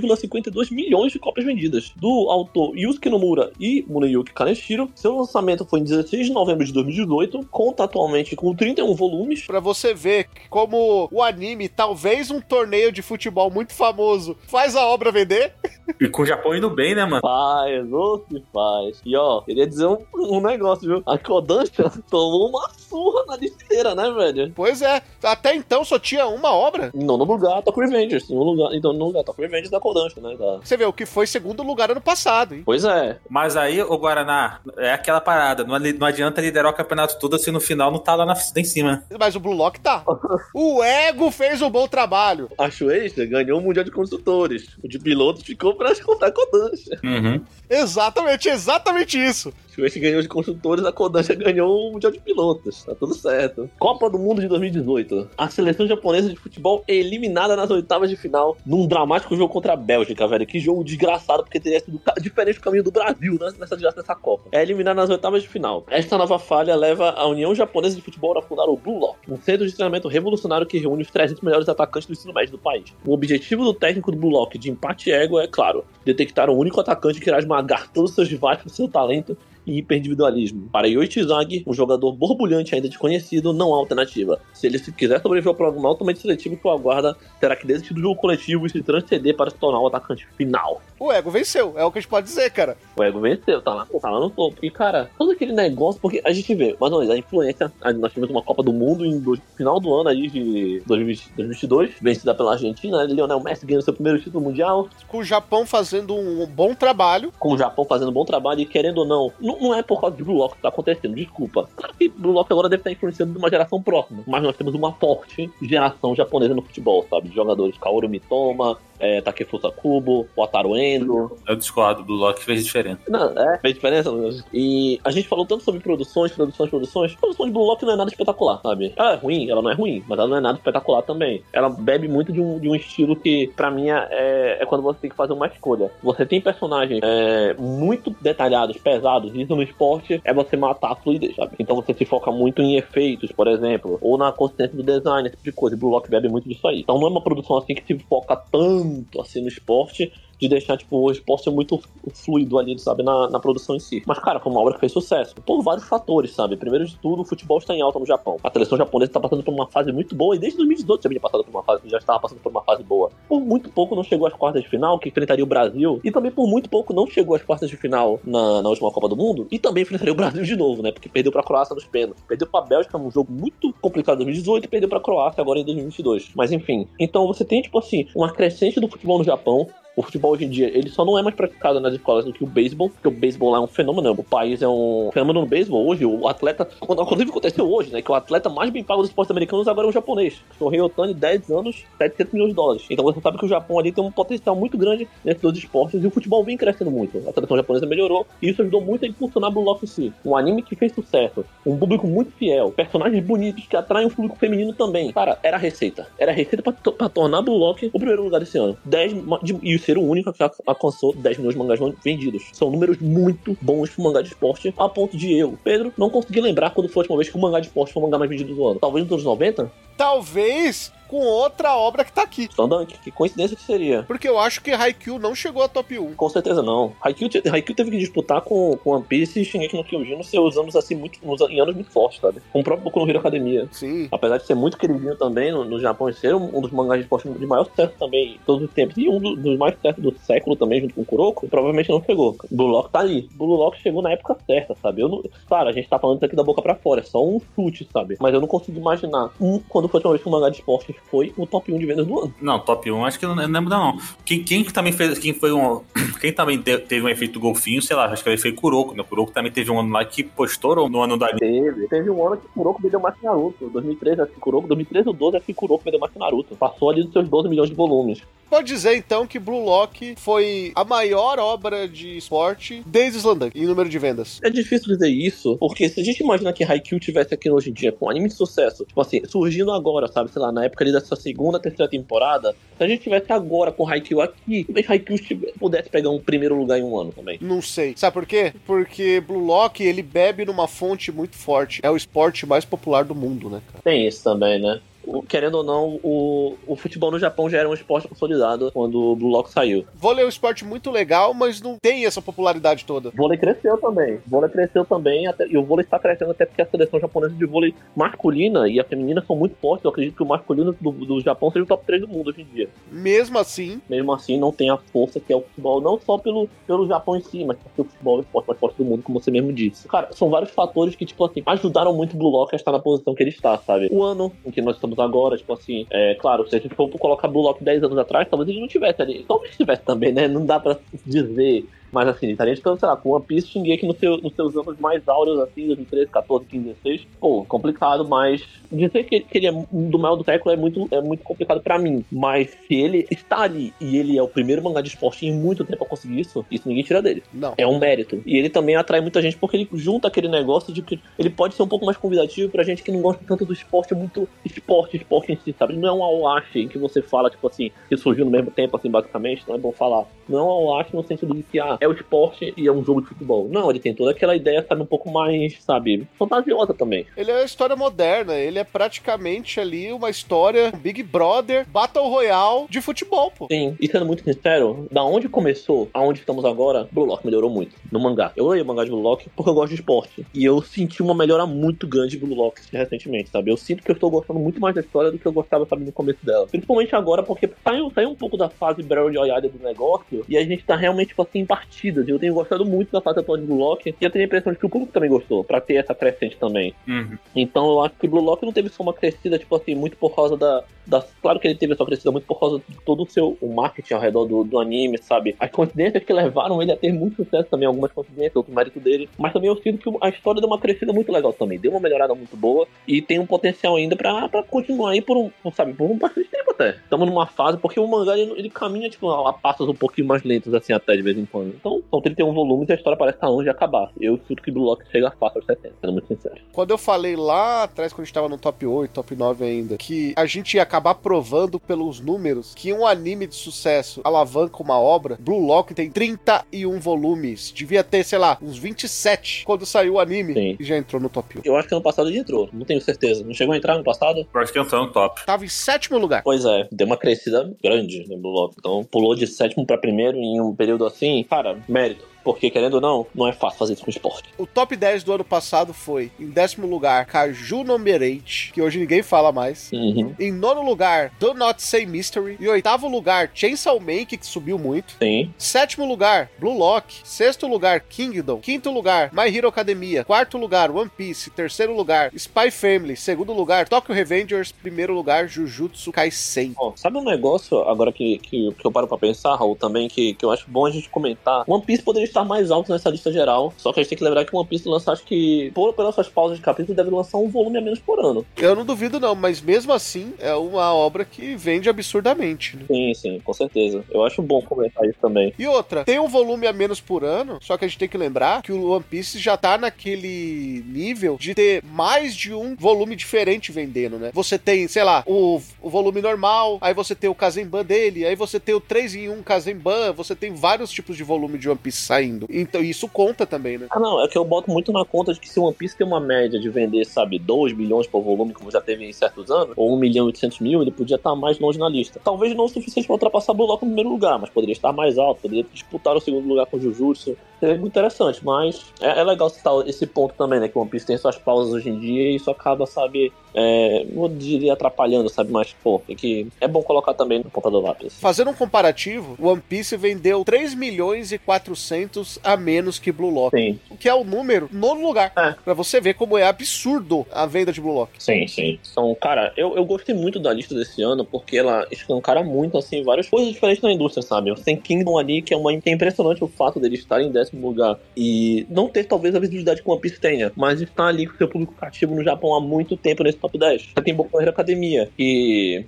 10,52 milhões de cópias vendidas. Do autor Yusuke Nomura e Muneyuki Kaneshiro. Seu lançamento foi em 16 de novembro de 2018. Conta atualmente com 31 volumes. Pra você ver que como o anime, talvez um torneio de futebol muito famoso, faz a obra vender. E com o Japão indo bem, né, mano? Faz, ou se faz. E ó, queria dizer um, um negócio, viu? A Kodansha [laughs] tomou uma surra na listeira, né, velho? Pois é, até então só tinha uma obra. Em nono lugar, Tokyo Revengers. Em nono lugar, então, no lugar, Tokyo Revengers da Né? Da... Você vê o que foi segundo lugar ano passado, hein? Pois é. Mas aí, o Guaraná, é aquela parada. Não, adianta liderar o campeonato todo se no final não tá lá, na, lá em cima. Mas o Blue Lock tá. [laughs] O Ego fez um bom trabalho. A Shueisha ganhou o Mundial de Construtores. O de pilotos ficou pra [laughs] contar a. Uhum. Exatamente, exatamente isso. Shueisha ganhou de construtores, a Kodansha ganhou o Mundial de Pilotos. Tá tudo certo. Copa do Mundo de 2018. A seleção japonesa de futebol é eliminada nas oitavas de final num dramático jogo contra a Bélgica, velho. Que jogo desgraçado, porque teria sido diferente do caminho do Brasil né, nessa, nessa Copa. É eliminada nas oitavas de final. Esta nova falha leva a União Japonesa de Futebol a fundar o Blue Lock, um centro de treinamento revolucionário que reúne os 300 melhores atacantes do ensino médio do país. O objetivo do técnico do Blue Lock de empate ego é, claro, detectar o único atacante que irá esmagar todos os seus rivais com seu talento e hiperindividualismo. Para Yoichi Zagi, um jogador borbulhante ainda desconhecido, não há alternativa. Se ele se quiser sobreviver ao programa altamente seletivo que o aguarda, terá que desistir do jogo coletivo e se transcender para se tornar o atacante final. O Ego venceu, é o que a gente pode dizer, cara. O Ego venceu, tá lá, tá lá no topo. E, cara, todo aquele negócio, porque a gente vê, mais ou menos, a influência. Nós tivemos uma Copa do Mundo em final do ano aí de 2020 2022, vencida pela Argentina, né? Lionel Messi ganhando seu primeiro título mundial, Com o Japão fazendo um bom trabalho. com o Japão fazendo um bom trabalho e querendo ou não, não, não é por causa de Blue Lock que tá acontecendo, desculpa. Claro que Blue Lock agora deve estar influenciando de uma geração próxima, mas nós temos uma forte geração japonesa no futebol, sabe? De jogadores Kaoru Mitoma, é, Takefusa Kubo, Wataru Endo, Eu discordo, do Loki fez diferença. Não, é, fez diferença. E a gente falou tanto sobre produções, produções, produções. A produção de Blue Lock não é nada espetacular, sabe? Ela é ruim, ela não é ruim, mas ela não é nada espetacular também. Ela bebe muito de um, de um estilo que, pra mim, é, é quando você tem que fazer uma escolha. Você tem personagens é, muito detalhados, pesados, e no esporte é você matar a fluidez, sabe? Então você se foca muito em efeitos, por exemplo, ou na consistência do design, esse tipo de coisa. E Blue Lock bebe muito disso aí. Então não é uma produção assim que se foca tanto assim no esporte de deixar, tipo, o esporte muito fluido ali, sabe, na, na produção em si. Mas, cara, foi uma obra que fez sucesso. Por vários fatores, sabe? Primeiro de tudo, o futebol está em alta no Japão. A seleção japonesa está passando por uma fase muito boa e desde 2018 já vinha passando por uma fase, já estava passando por uma fase boa. Por muito pouco não chegou às quartas de final, que enfrentaria o Brasil. E também por muito pouco não chegou às quartas de final na, na última Copa do Mundo. E também enfrentaria o Brasil de novo, né? Porque perdeu pra Croácia nos pênaltis. Perdeu pra Bélgica num jogo muito complicado em 2018 e perdeu pra Croácia agora em 2022. Mas enfim. Então você tem, tipo assim, uma crescente do futebol no Japão. O futebol hoje em dia, ele só não é mais praticado nas escolas do que o beisebol, porque o beisebol lá é um fenômeno, o país é um fenômeno no beisebol hoje, o atleta, inclusive aconteceu hoje, né, que o atleta mais bem pago dos esportes americanos agora é um japonês, o Rei Otani, 10 anos, 700 milhões de dólares. Então você sabe que o Japão ali tem um potencial muito grande nesses dois esportes e o futebol vem crescendo muito. A seleção japonesa melhorou e isso ajudou muito a impulsionar Blue Lock si. Um anime que fez sucesso, um público muito fiel, personagens bonitos que atraem o público feminino também. Cara, era a receita. Era a receita pra tornar Blue Lock o primeiro lugar desse ano. 10, ma- de- e ser o único que alcançou 10 milhões de mangás vendidos. São números muito bons pro mangá de esporte, a ponto de eu, Pedro, não consegui lembrar quando foi a última vez que o mangá de esporte foi o mangá mais vendido do ano. Talvez nos anos 90? Talvez com outra obra que tá aqui. Sandunk, que coincidência que seria. Porque eu acho que Haikyuu não chegou a top 1. Com certeza não. Haikyuu, Haikyuu teve que disputar com, com One Piece e Shingeki no Kyojin nos seus anos assim, muito, nos, em anos muito fortes, sabe? Com o próprio Boku no Hero Academia. Sim. Apesar de ser muito queridinho também no, no Japão e ser um, um dos mangás de esporte de maior sucesso também em todos os tempos, e um do- dos mais sucessos do século também, junto com o Kuroko, provavelmente não chegou. Blue Lock tá ali. Blue Lock chegou na época certa, sabe? Eu não, claro, a gente tá falando isso aqui da boca pra fora, é só um chute, sabe? Mas eu não consigo imaginar um, quando foi a última vez que um mangá de esporte foi o top 1 de vendas do ano. Não, top 1, acho que não, não lembro não. Quem, quem que também fez, quem foi um, [coughs] quem também te- teve um efeito golfinho, sei lá, acho que ele foi Kuroko, né? Kuroko também teve um ano lá que postou no ano da Teve. Teve um ano que Kuroko vendeu mais que Naruto. 2013 acho que Kuroko, 2013 ou 12 acho que Kuroko vendeu mais que Naruto. Passou ali dos seus 12 milhões de volumes. Pode dizer então que Blue Lock foi a maior obra de esporte desde Slandunk em número de vendas. É difícil dizer isso, porque se a gente imagina que Haikyuu tivesse aqui hoje em dia com anime de sucesso, tipo assim, surgindo agora, sabe, sei lá, na época ali dessa segunda, terceira temporada, se a gente tivesse agora com Haikyuu aqui, talvez Haikyuu pudesse pegar um primeiro lugar em um ano também. Não sei. Sabe por quê? Porque Blue Lock, ele bebe numa fonte muito forte. É o esporte mais popular do mundo, né, cara? Tem isso também, né? Querendo ou não, o, o futebol no Japão já era um esporte consolidado quando o Blue Lock saiu. Vôlei é um esporte muito legal, mas não tem essa popularidade toda. Vôlei cresceu também. Vôlei cresceu também, até- e o vôlei está crescendo até porque a seleção japonesa de vôlei masculina e a feminina são muito fortes. Eu acredito que o masculino do, do Japão seja o top 3 do mundo hoje em dia. Mesmo assim, Mesmo assim, não tem a força que é o futebol, não só pelo, pelo Japão em si, mas porque o futebol é o esporte mais forte do mundo, como você mesmo disse. Cara, são vários fatores que, tipo assim, ajudaram muito o Blue Lock a estar na posição que ele está, sabe? O ano em que nós estamos agora, tipo assim, é claro, se a gente for colocar Blue Lock 10 anos atrás, talvez ele não tivesse ali. Talvez tivesse também, né? Não dá pra dizer. Mas assim, estaria ficando, sei lá, com One Piece Shingeki no seu, nos seus anos mais áureos, assim, 2013, 14, 15, 16. Pô, complicado, mas dizer que, que ele é do maior do século é muito, é muito complicado pra mim. Mas se ele está ali e ele é o primeiro mangá de esporte em muito tempo a conseguir isso, isso ninguém tira dele. não. É um mérito. E ele também atrai muita gente porque ele junta aquele negócio de que ele pode ser um pouco mais convidativo pra gente que não gosta tanto do esporte, muito esporte, esporte em si, sabe? Não é um awashi em que você fala, tipo assim, que surgiu no mesmo tempo, assim, basicamente, não é bom falar. Não é um awashi no sentido de que, ah, é o esporte e é um jogo de futebol. Não, ele tem toda aquela ideia, sabe, um pouco mais, sabe, fantasiosa também. Ele é uma história moderna, ele é praticamente ali uma história Big Brother, Battle Royale de futebol, pô. Sim, e sendo muito sincero, da onde começou aonde estamos agora, Blue Lock melhorou muito no mangá. Eu leio o mangá de Blue Lock porque eu gosto de esporte. E eu senti uma melhora muito grande de Blue Lock recentemente, sabe? Eu sinto que eu estou gostando muito mais da história do que eu gostava, sabe, no começo dela. Principalmente agora, porque saiu, saiu um pouco da fase Battle Royale do negócio e a gente tá realmente, tipo assim, em partidas. Eu tenho gostado muito da fase atual de Blue Lock e eu tenho a impressão de que o público também gostou, pra ter essa crescente também. Uhum. Então eu acho que Blue Lock não teve só uma crescida, tipo assim, muito por causa da. da claro que ele teve essa crescida muito por causa de todo o seu o marketing ao redor do, do anime, sabe? As coincidências que levaram ele a ter muito sucesso também, algumas coincidências, outro mérito dele. Mas também eu sinto que a história deu uma crescida muito legal também. Deu uma melhorada muito boa e tem um potencial ainda pra, pra continuar aí por um, sabe, por um bastante tempo até. Estamos numa fase, porque o mangá ele, ele caminha, tipo, a, a passos um pouquinho mais lentos, assim, até de vez em quando. Então, são 31 volumes e a história parece estar longe de acabar. Eu sinto que Blue Lock chega fácil aos 70, sendo muito sincero. Quando eu falei lá atrás, quando a gente tava no top 8, top 9 ainda, que a gente ia acabar provando pelos números que um anime de sucesso alavanca uma obra, Blue Lock tem 31 volumes. Devia ter, sei lá, uns 27 quando saiu o anime Sim. e já entrou no top 1. Eu acho que ano passado ele entrou, não tenho certeza. Não chegou a entrar ano passado? Eu acho que entrou no top. Tava em sétimo lugar. Pois é, deu uma crescida grande no Blue Lock. Então pulou de sétimo pra primeiro em um período assim. Cara, mérito. Porque, querendo ou não, não é fácil fazer isso com esporte. O top 10 do ano passado foi, em décimo lugar, Kaju Number 8, que hoje ninguém fala mais. Uhum. Em nono lugar, Do Not Say Mystery. Em oitavo lugar, Chainsaw Man, que subiu muito. Sim. Sétimo lugar, Blue Lock. Sexto lugar, Kingdom. Quinto lugar, My Hero Academia. Quarto lugar, One Piece. Terceiro lugar, Spy Family. Segundo lugar, Tokyo Revengers. Primeiro lugar, Jujutsu Kaisen. Ó, sabe um negócio, agora que, que, que eu paro pra pensar, Raul, também, que, que eu acho bom a gente comentar? One Piece poderia estar mais alto nessa lista geral, só que a gente tem que lembrar que One Piece lança, acho que, por, pelas suas pausas de capítulo, deve lançar um volume a menos por ano. Eu não duvido não, mas mesmo assim é uma obra que vende absurdamente. Né? Sim, sim, com certeza. Eu acho bom comentar isso também. E outra, tem um volume a menos por ano, só que a gente tem que lembrar que o One Piece já tá naquele nível de ter mais de um volume diferente vendendo, né? Você tem, sei lá, o, o volume normal, aí você tem o Kazemban dele, aí você tem o 3 em 1 Kazemban, você tem vários tipos de volume de One Piece saindo. Então isso conta também, né? Ah, não, é que eu boto muito na conta de que se One Piece tem uma média de vender, sabe, 2 milhões por volume, como já teve em certos anos, ou 1 milhão e 800 mil, ele podia estar mais longe na lista. Talvez não o suficiente para ultrapassar Blue Lock no primeiro lugar, mas poderia estar mais alto, poderia disputar o segundo lugar com Jujutsu. Seria muito interessante, mas é, é legal citar esse ponto também, né, que o One Piece tem suas pausas hoje em dia e isso acaba, sabe, é, não diria atrapalhando, sabe, mas, pô, é que é bom colocar também no ponta do lápis. Fazendo um comparativo, One Piece vendeu 3 milhões e 400 a menos que Blue Lock. Sim, O que é o número nono lugar. É. Pra você ver como é absurdo a venda de Blue Lock. sim, sim. Então, cara, eu, eu gostei muito da lista desse ano porque ela escancara muito, assim, várias coisas diferentes na indústria, sabe? Você tem Kingdom ali, que é, uma, que é impressionante o fato dele estar em décimo lugar e não ter talvez a visibilidade que One Piece tenha, mas estar ali com seu público cativo no Japão há muito tempo nesse top 10. Você tem Boku Hero Academia, que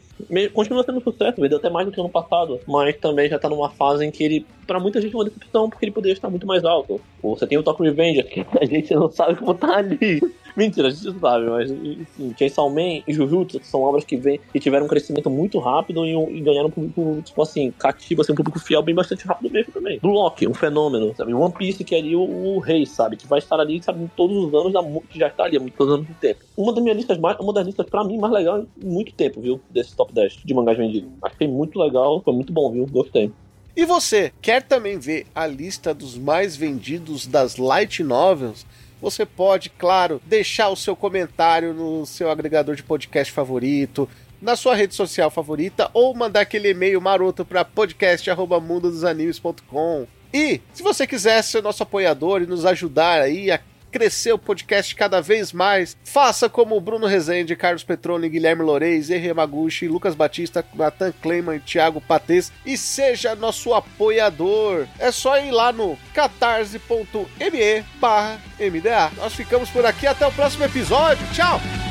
continua sendo um sucesso, vendeu até mais do que ano passado, mas também já tá numa fase em que ele, pra muita gente, é uma decepção, porque ele poderia estar muito mais alto. Ou você tem o Tokyo Revenger, que a gente não sabe como tá ali. [laughs] Mentira, a gente sabe, mas enfim, Chainsaw Man e Jujutsu, são obras que, vem, que tiveram um crescimento muito rápido e, e ganharam um público, tipo assim, cativo, assim, um público fiel bem bastante rápido mesmo também. Lock, um fenômeno, sabe? One Piece, que é ali o, o rei, sabe? Que vai estar ali, sabe, todos os anos, mu- que já está ali há muitos anos de tempo. Uma das minhas listas mais, uma das listas, pra mim, mais legal em muito tempo, viu? Desse top 10 de mangás vendidos. Achei muito legal, foi muito bom, viu? Gostei. E você, quer também ver a lista dos mais vendidos das light novels? Você pode, claro, deixar o seu comentário no seu agregador de podcast favorito, na sua rede social favorita, ou mandar aquele e-mail maroto para podcast@mundodosanimes.com. E se você quiser ser nosso apoiador e nos ajudar aí a crescer o podcast cada vez mais, faça como Bruno Rezende, Carlos Petroni, Guilherme Loureis, Henri Yamaguchi, Lucas Batista, Nathan Kleiman e Thiago Patês e seja nosso apoiador. É só ir lá no catarse.me barra MDA. Nós ficamos por aqui, até o próximo episódio. Tchau!